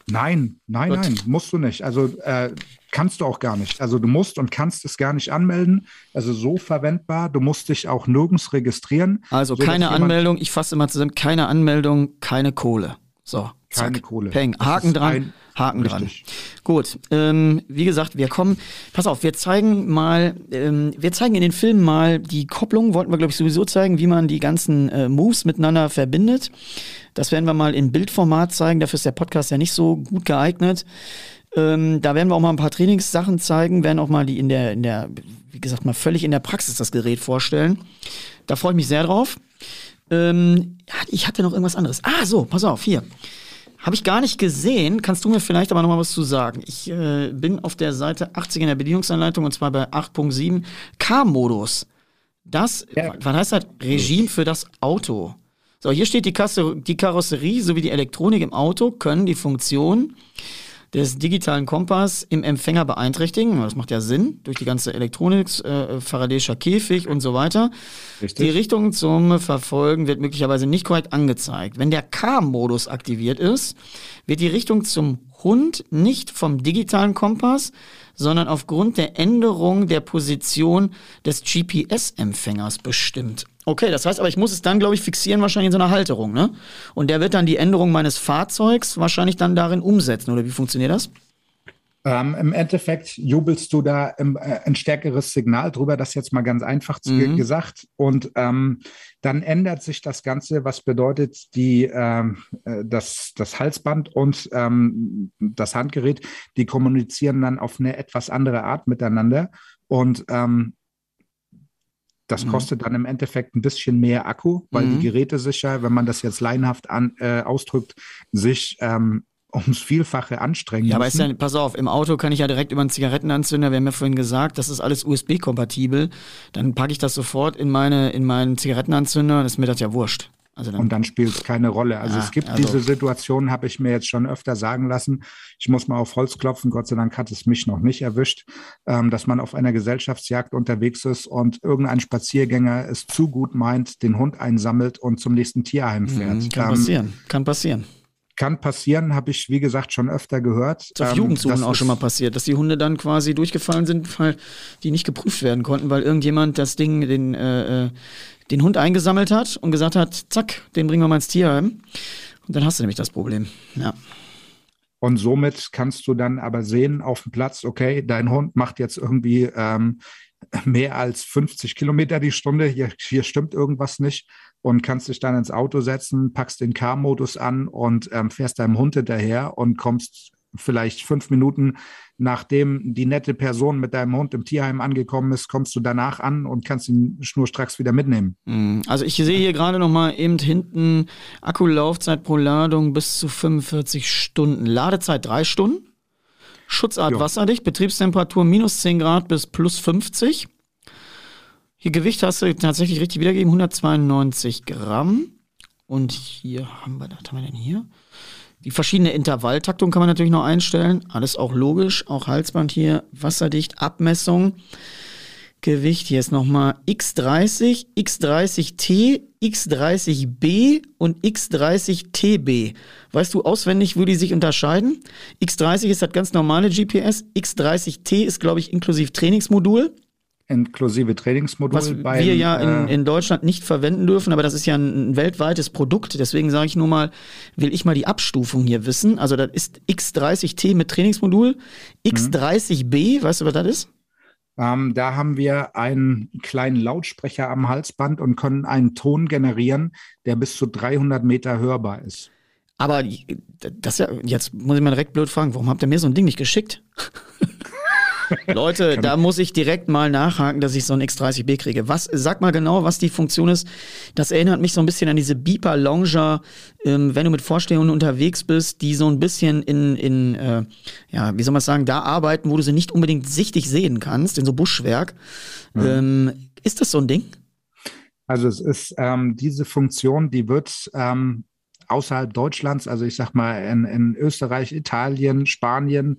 Nein, nein, gut. nein, musst du nicht. Also äh, kannst du auch gar nicht. Also du musst und kannst es gar nicht anmelden. Also so verwendbar. Du musst dich auch nirgends registrieren. Also so keine Anmeldung, ich fasse immer zusammen, keine Anmeldung, keine Kohle. So. Keine zack. Kohle. Peng. Haken dran. Haken Richtig. dran. Gut. Ähm, wie gesagt, wir kommen. Pass auf, wir zeigen mal, ähm, wir zeigen in den Filmen mal die Kopplung, wollten wir, glaube ich, sowieso zeigen, wie man die ganzen äh, Moves miteinander verbindet. Das werden wir mal in Bildformat zeigen. Dafür ist der Podcast ja nicht so gut geeignet. Ähm, da werden wir auch mal ein paar Trainingssachen zeigen, werden auch mal die in der, in der, wie gesagt, mal völlig in der Praxis das Gerät vorstellen. Da freue ich mich sehr drauf. Ähm, ich hatte noch irgendwas anderes. Ah, so, pass auf, hier. Habe ich gar nicht gesehen. Kannst du mir vielleicht aber noch mal was zu sagen? Ich äh, bin auf der Seite 80 in der Bedienungsanleitung und zwar bei 8.7 K-Modus. Das, ja. was heißt das? Regime für das Auto. So, hier steht die, Kasse, die Karosserie sowie die Elektronik im Auto können die Funktion des digitalen Kompass im Empfänger beeinträchtigen. Das macht ja Sinn, durch die ganze Elektronik, äh, Faraday'scher Käfig und so weiter. Richtig. Die Richtung zum Verfolgen wird möglicherweise nicht korrekt angezeigt. Wenn der K-Modus aktiviert ist, wird die Richtung zum Hund nicht vom digitalen Kompass, sondern aufgrund der Änderung der Position des GPS-Empfängers bestimmt. Okay, das heißt aber, ich muss es dann, glaube ich, fixieren, wahrscheinlich in so einer Halterung, ne? Und der wird dann die Änderung meines Fahrzeugs wahrscheinlich dann darin umsetzen, oder wie funktioniert das? Ähm, Im Endeffekt jubelst du da im, äh, ein stärkeres Signal drüber, das jetzt mal ganz einfach mhm. gesagt. Und ähm, dann ändert sich das Ganze, was bedeutet die, ähm, äh, das, das Halsband und ähm, das Handgerät, die kommunizieren dann auf eine etwas andere Art miteinander. Und ähm, das mhm. kostet dann im Endeffekt ein bisschen mehr Akku, weil mhm. die Geräte sich ja, wenn man das jetzt leinhaft an, äh, ausdrückt, sich ähm, ums Vielfache anstrengen. Ja, aber ist ja, pass auf, im Auto kann ich ja direkt über einen Zigarettenanzünder, wir haben ja vorhin gesagt, das ist alles USB-kompatibel. Dann packe ich das sofort in meine, in meinen Zigarettenanzünder, das ist mir das ja wurscht. Also dann, und dann spielt es keine Rolle. Also ja, es gibt also, diese Situation, habe ich mir jetzt schon öfter sagen lassen. Ich muss mal auf Holz klopfen, Gott sei Dank hat es mich noch nicht erwischt, ähm, dass man auf einer Gesellschaftsjagd unterwegs ist und irgendein Spaziergänger es zu gut meint, den Hund einsammelt und zum nächsten Tierheim mhm, fährt. Kann ähm, passieren, kann passieren kann passieren, habe ich, wie gesagt, schon öfter gehört. Das ist auf ähm, Jugendsuchen auch schon mal passiert, dass die Hunde dann quasi durchgefallen sind, weil die nicht geprüft werden konnten, weil irgendjemand das Ding, den, äh, äh, den Hund eingesammelt hat und gesagt hat, zack, den bringen wir mal ins Tierheim. Und dann hast du nämlich das Problem. Ja. Und somit kannst du dann aber sehen auf dem Platz, okay, dein Hund macht jetzt irgendwie ähm, mehr als 50 Kilometer die Stunde, hier, hier stimmt irgendwas nicht und kannst dich dann ins Auto setzen, packst den Car-Modus an und ähm, fährst deinem Hund hinterher und kommst vielleicht fünf Minuten nachdem die nette Person mit deinem Hund im Tierheim angekommen ist, kommst du danach an und kannst ihn schnurstracks wieder mitnehmen. Mhm. Also ich sehe hier gerade noch mal eben hinten Akkulaufzeit pro Ladung bis zu 45 Stunden, Ladezeit drei Stunden, Schutzart jo. wasserdicht, Betriebstemperatur minus 10 Grad bis plus 50. Hier Gewicht hast du tatsächlich richtig wiedergegeben, 192 Gramm. Und hier haben wir, was haben wir denn hier? Die verschiedene Intervalltaktung kann man natürlich noch einstellen. Alles auch logisch. Auch Halsband hier, wasserdicht, Abmessung. Gewicht hier ist nochmal X30, X30T, X30B und X30TB. Weißt du auswendig, wo die sich unterscheiden? X30 ist das ganz normale GPS, X30T ist, glaube ich, inklusive Trainingsmodul inklusive Trainingsmodul. Was beim, wir ja in, äh, in, Deutschland nicht verwenden dürfen, aber das ist ja ein, ein weltweites Produkt. Deswegen sage ich nur mal, will ich mal die Abstufung hier wissen. Also das ist X30T mit Trainingsmodul, X30B, mhm. weißt du, was das ist? Ähm, da haben wir einen kleinen Lautsprecher am Halsband und können einen Ton generieren, der bis zu 300 Meter hörbar ist. Aber das ja, jetzt muss ich mal direkt blöd fragen, warum habt ihr mir so ein Ding nicht geschickt? Leute, da muss ich direkt mal nachhaken, dass ich so ein X30B kriege. Was, sag mal genau, was die Funktion ist. Das erinnert mich so ein bisschen an diese Beeper Longer, ähm, wenn du mit Vorstellungen unterwegs bist, die so ein bisschen in, in äh, ja, wie soll man sagen, da arbeiten, wo du sie nicht unbedingt sichtig sehen kannst, in so Buschwerk. Mhm. Ähm, ist das so ein Ding? Also es ist ähm, diese Funktion, die wird ähm, außerhalb Deutschlands, also ich sag mal in, in Österreich, Italien, Spanien,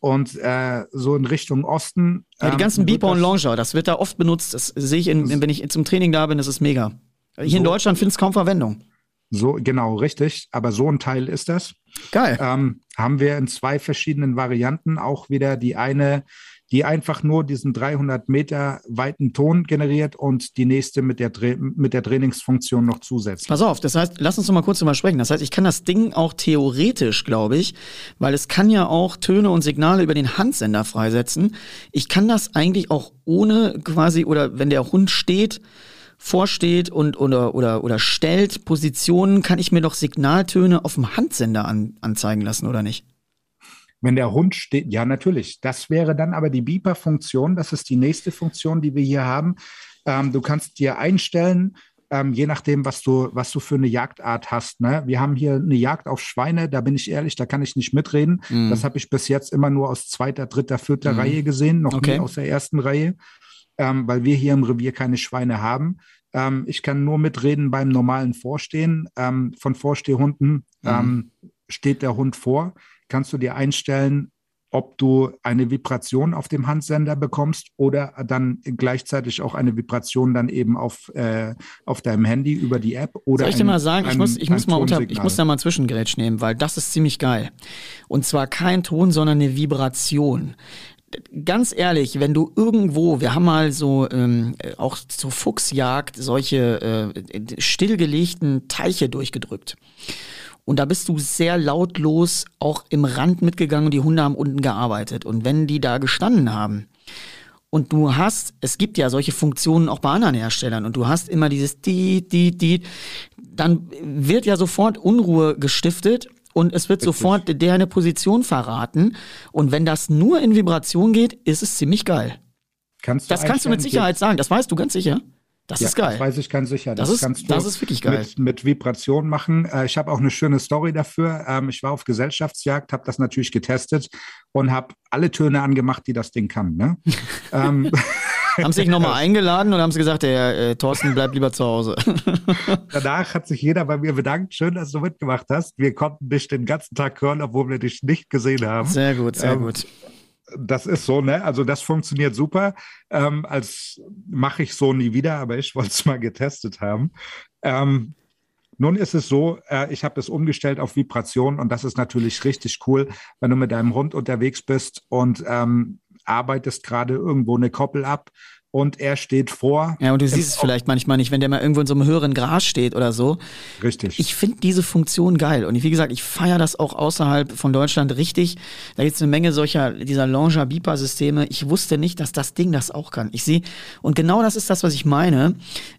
und äh, so in Richtung Osten. Ja, die ähm, ganzen Beeper und Longer, das wird da oft benutzt. Das sehe ich, in, wenn ich zum Training da bin, das ist mega. Hier so, in Deutschland findet es kaum Verwendung. So, genau, richtig. Aber so ein Teil ist das. Geil. Ähm, haben wir in zwei verschiedenen Varianten auch wieder die eine die einfach nur diesen 300 Meter weiten Ton generiert und die nächste mit der, mit der Trainingsfunktion noch zusätzlich. Pass auf, das heißt, lass uns noch mal kurz drüber sprechen. Das heißt, ich kann das Ding auch theoretisch, glaube ich, weil es kann ja auch Töne und Signale über den Handsender freisetzen. Ich kann das eigentlich auch ohne quasi, oder wenn der Hund steht, vorsteht und oder oder oder stellt Positionen, kann ich mir doch Signaltöne auf dem Handsender an, anzeigen lassen oder nicht? Wenn der Hund steht, ja, natürlich. Das wäre dann aber die Beeper-Funktion. Das ist die nächste Funktion, die wir hier haben. Ähm, du kannst dir einstellen, ähm, je nachdem, was du, was du für eine Jagdart hast. Ne? Wir haben hier eine Jagd auf Schweine, da bin ich ehrlich, da kann ich nicht mitreden. Mhm. Das habe ich bis jetzt immer nur aus zweiter, dritter, vierter mhm. Reihe gesehen, noch okay. nie aus der ersten Reihe, ähm, weil wir hier im Revier keine Schweine haben. Ähm, ich kann nur mitreden beim normalen Vorstehen ähm, von Vorstehhunden. Mhm. Ähm, steht der Hund vor kannst du dir einstellen, ob du eine Vibration auf dem Handsender bekommst oder dann gleichzeitig auch eine Vibration dann eben auf, äh, auf deinem Handy über die App oder Soll ich dir mal sagen, ein, ich muss, ich muss mal unter, ich muss da mal Zwischengrätsch nehmen, weil das ist ziemlich geil. Und zwar kein Ton, sondern eine Vibration ganz ehrlich, wenn du irgendwo, wir haben mal so ähm, auch zur Fuchsjagd solche äh, stillgelegten Teiche durchgedrückt. Und da bist du sehr lautlos auch im Rand mitgegangen und die Hunde haben unten gearbeitet. Und wenn die da gestanden haben und du hast, es gibt ja solche Funktionen auch bei anderen Herstellern und du hast immer dieses die, die, die, dann wird ja sofort Unruhe gestiftet und es wird Richtig. sofort der eine Position verraten. Und wenn das nur in Vibration geht, ist es ziemlich geil. Kannst du Das kannst du mit Sicherheit sagen, das weißt du ganz sicher. Das Ja, ist geil. Das weiß ich ganz sicher. Das ist- kannst du das ist wirklich geil. Mit, mit Vibration machen. Äh, ich habe auch eine schöne Story dafür. Ähm, ich war auf Gesellschaftsjagd, habe das natürlich getestet und habe alle Töne angemacht, die das Ding kann. Ne? ähm, haben sie sich nochmal eingeladen und haben sie gesagt, der äh, Thorsten bleibt lieber zu Hause. danach hat sich jeder bei mir bedankt. Schön, dass du mitgemacht hast. Wir konnten dich den ganzen Tag hören, obwohl wir dich nicht gesehen haben. Sehr gut, sehr Ähm, gut. Das ist so, ne? Also das funktioniert super. Ähm, als mache ich so nie wieder, aber ich wollte es mal getestet haben. Ähm, nun ist es so, äh, ich habe das umgestellt auf Vibration und das ist natürlich richtig cool, wenn du mit deinem Hund unterwegs bist und ähm, arbeitest gerade irgendwo eine Koppel ab und er steht vor. Ja, und du siehst es vielleicht manchmal nicht, wenn der mal irgendwo in so einem höheren Gras steht oder so. Richtig. Ich finde diese Funktion geil. Und wie gesagt, ich feiere das auch außerhalb von Deutschland richtig. Da gibt es eine Menge solcher, dieser Longer Beeper Systeme. Ich wusste nicht, dass das Ding das auch kann. Ich sehe, und genau das ist das, was ich meine.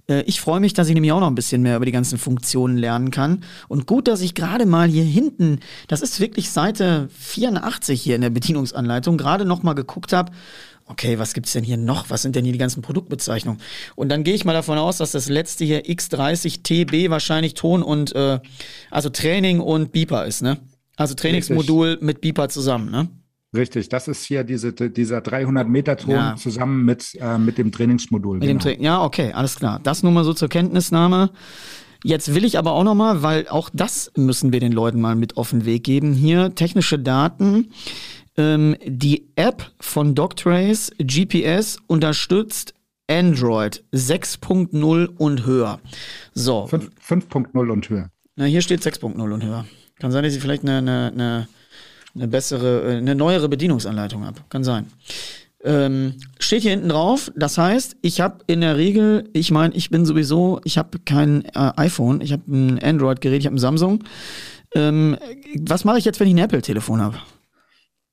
Äh, Ich freue mich, dass ich nämlich auch noch ein bisschen mehr über die ganzen Funktionen lernen kann. Und gut, dass ich gerade mal hier hinten, das ist wirklich Seite 84 hier in der Bedienungsanleitung, gerade noch mal geguckt habe, okay, was gibt's denn hier noch? Was sind denn hier die ganzen Produktbezeichnungen? Und dann gehe ich mal davon aus, dass das letzte hier X30 TB wahrscheinlich Ton und äh, also Training und Beeper ist, ne? Also Trainingsmodul mit Beeper zusammen, ne? Richtig, das ist hier diese, dieser 300-Meter-Ton Ja. zusammen mit, äh, mit dem Trainingsmodul. Mit dem genau. Tra ja, okay, alles klar. Das nur mal so zur Kenntnisnahme. Jetzt will ich aber auch noch mal, weil auch das müssen wir den Leuten mal mit auf den Weg geben. Hier technische Daten. Ähm, die App von Doctrace GPS unterstützt Android 6.0 und höher. So, Fünf- 5.0 und höher. na, hier steht 6.0 und höher. Kann sein, dass ich vielleicht eine, eine, eine, eine bessere, äh, eine neuere Bedienungsanleitung habe. Kann sein. Ähm, steht hier hinten drauf. Das heißt, ich habe in der Regel, ich meine, ich bin sowieso, ich habe kein äh, iPhone, ich habe ein Android-Gerät, ich habe ein Samsung. Ähm, was mache ich jetzt, wenn ich ein Apple-Telefon habe?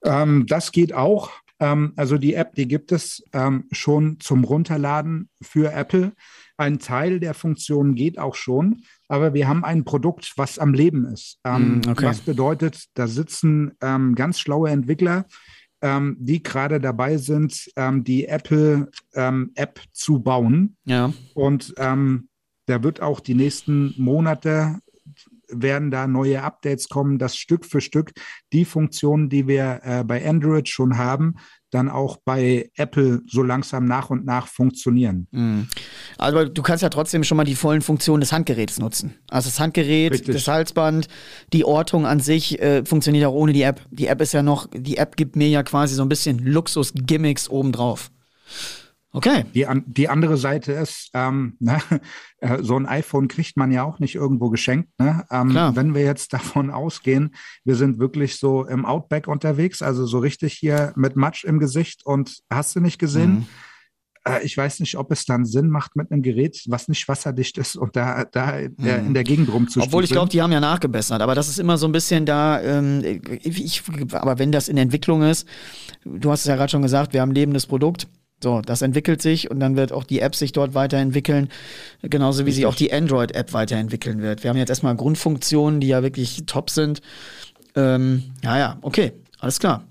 Ähm, das geht auch. Ähm, also die App, die gibt es ähm, schon zum Runterladen für Apple. Ein Teil der Funktionen geht auch schon, aber wir haben ein Produkt, was am Leben ist. Ähm, Mm, okay. Was bedeutet, da sitzen ähm, ganz schlaue Entwickler, ähm, die gerade dabei sind, die Apple-App zu bauen. Ja. Und da wird auch die nächsten Monate werden da neue Updates kommen, dass Stück für Stück die Funktionen, die wir äh, bei Android schon haben, dann auch bei Apple so langsam nach und nach funktionieren. Mhm. Aber du kannst ja trotzdem schon mal die vollen Funktionen des Handgeräts nutzen. Also das Handgerät, Richtig. das Halsband, die Ortung an sich äh, funktioniert auch ohne die App. Die App ist ja noch, die App gibt mir ja quasi so ein bisschen Luxus-Gimmicks obendrauf. Okay. Die, an, die andere Seite ist, ähm, ne, äh, so ein iPhone kriegt man ja auch nicht irgendwo geschenkt. Ne? Ähm, wenn wir jetzt davon ausgehen, wir sind wirklich so im Outback unterwegs, also so richtig hier mit Matsch im Gesicht und hast du nicht gesehen? Mhm. Äh, ich weiß nicht, ob es dann Sinn macht mit einem Gerät, was nicht wasserdicht ist und da, da äh, Mhm. in der Gegend rumzustiefeln. Obwohl ich glaube, die haben ja nachgebessert, aber das ist immer so ein bisschen da, ähm, ich, aber wenn das in Entwicklung ist, du hast es ja gerade schon gesagt, wir haben ein lebendes Produkt. So, das entwickelt sich und dann wird auch die App sich dort weiterentwickeln, genauso wie sie auch die Android-App weiterentwickeln wird. Wir haben jetzt erstmal Grundfunktionen, die ja wirklich top sind. Ähm, ja, ja, okay, alles klar.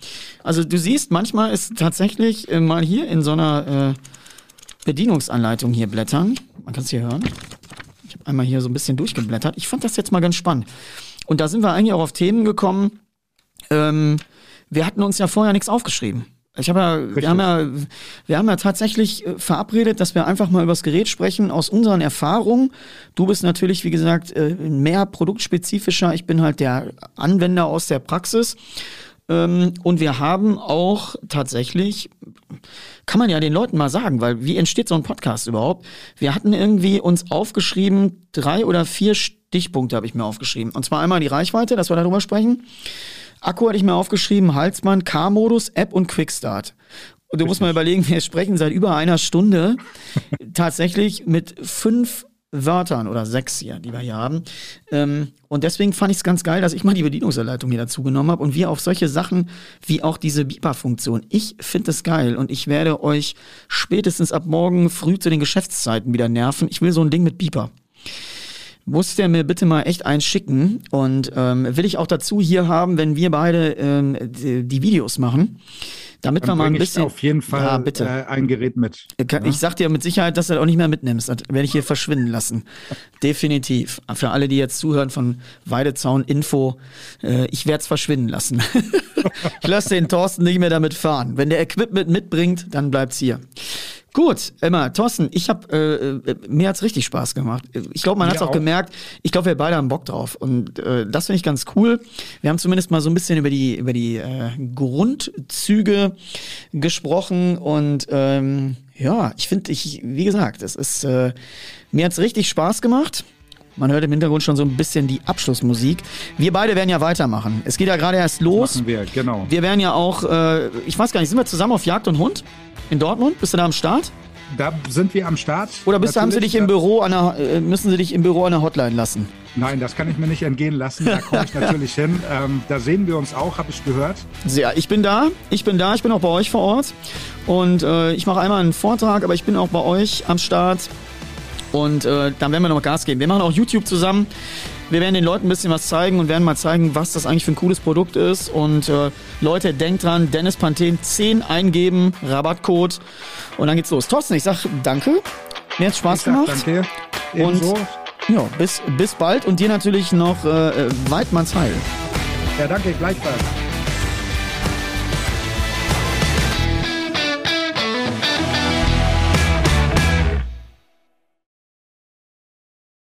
Also du siehst, manchmal ist tatsächlich äh, mal hier in so einer äh, Bedienungsanleitung hier blättern. Man kann es hier hören. Ich habe einmal hier so ein bisschen durchgeblättert. Ich fand das jetzt mal ganz spannend. Und da sind wir eigentlich auch auf Themen gekommen. Ähm, wir hatten uns ja vorher nichts aufgeschrieben. Ich habe ja, wir haben ja, wir haben ja tatsächlich äh, verabredet, dass wir einfach mal über das Gerät sprechen aus unseren Erfahrungen. Du bist natürlich, wie gesagt, äh, mehr produktspezifischer. Ich bin halt der Anwender aus der Praxis. Ähm, und wir haben auch tatsächlich, kann man ja den Leuten mal sagen, weil wie entsteht so ein Podcast überhaupt? Wir hatten irgendwie uns aufgeschrieben, drei oder vier Stichpunkte habe ich mir aufgeschrieben. Und zwar einmal die Reichweite, dass wir darüber sprechen. Akku hatte ich mir aufgeschrieben, Halsband, K-Modus, App und Quickstart. Und du musst mal überlegen, wir sprechen seit über einer Stunde tatsächlich mit fünf Wörtern oder sechs hier, die wir hier haben. Ähm, und deswegen fand ich es ganz geil, dass ich mal die Bedienungsanleitung hier dazu genommen habe und wir auf solche Sachen wie auch diese Beeper-Funktion. Ich finde es geil und ich werde euch spätestens ab morgen früh zu den Geschäftszeiten wieder nerven. Ich will so ein Ding mit Beeper muss der mir bitte mal echt eins schicken und ähm, will ich auch dazu hier haben, wenn wir beide ähm, die, die Videos machen. Damit Dann wir mal ein bring ich bisschen. auf jeden Fall Ja, bitte. Äh, ein Gerät mit. Ich, ich sag dir mit Sicherheit, dass du das auch nicht mehr mitnimmst. Das werde ich hier verschwinden lassen. Definitiv. Für alle, die jetzt zuhören von Weidezaun Info, äh, ich werde es verschwinden lassen. ich lasse den Thorsten nicht mehr damit fahren. Wenn der Equipment mitbringt, dann bleibt's hier. Gut, Emma, Thorsten, ich habe äh, äh, mir hat's richtig Spaß gemacht. Ich glaube, man hat's auch, auch. gemerkt. Ich glaube, wir beide haben Bock drauf und äh, das finde ich ganz cool. Wir haben zumindest mal so ein bisschen über die über die äh, Grundzüge gesprochen und ähm, ja, ich finde, ich wie gesagt, es ist äh, mir hat's richtig Spaß gemacht. Man hört im Hintergrund schon so ein bisschen die Abschlussmusik. Wir beide werden ja weitermachen. Es geht ja gerade erst los. Machen wir, genau. Wir werden ja auch, äh, ich weiß gar nicht, sind wir zusammen auf Jagd und Hund in Dortmund? Bist du da am Start? Da sind wir am Start. Oder bist haben sie dich im Büro an der, äh, müssen sie dich im Büro an der Hotline lassen? Nein, das kann ich mir nicht entgehen lassen. Da komme ich natürlich hin. Ähm, da sehen wir uns auch, habe ich gehört. Sehr. Ich bin da, ich bin da, ich bin auch bei euch vor Ort und äh, ich mache einmal einen Vortrag, aber ich bin auch bei euch am Start und äh, dann werden wir noch Gas geben. Wir machen auch YouTube zusammen. Wir werden den Leuten ein bisschen was zeigen und werden mal zeigen, was das eigentlich für ein cooles Produkt ist. Und äh, Leute, denkt dran, Dennis Panthen 10 eingeben, Rabattcode und dann geht's los. Thorsten, ich sag danke. Mir hat's Spaß gemacht. danke. Ebenso. Ja, bis, bis bald und dir natürlich noch äh, äh, Weidmanns Heil. Ja, danke, gleichfalls.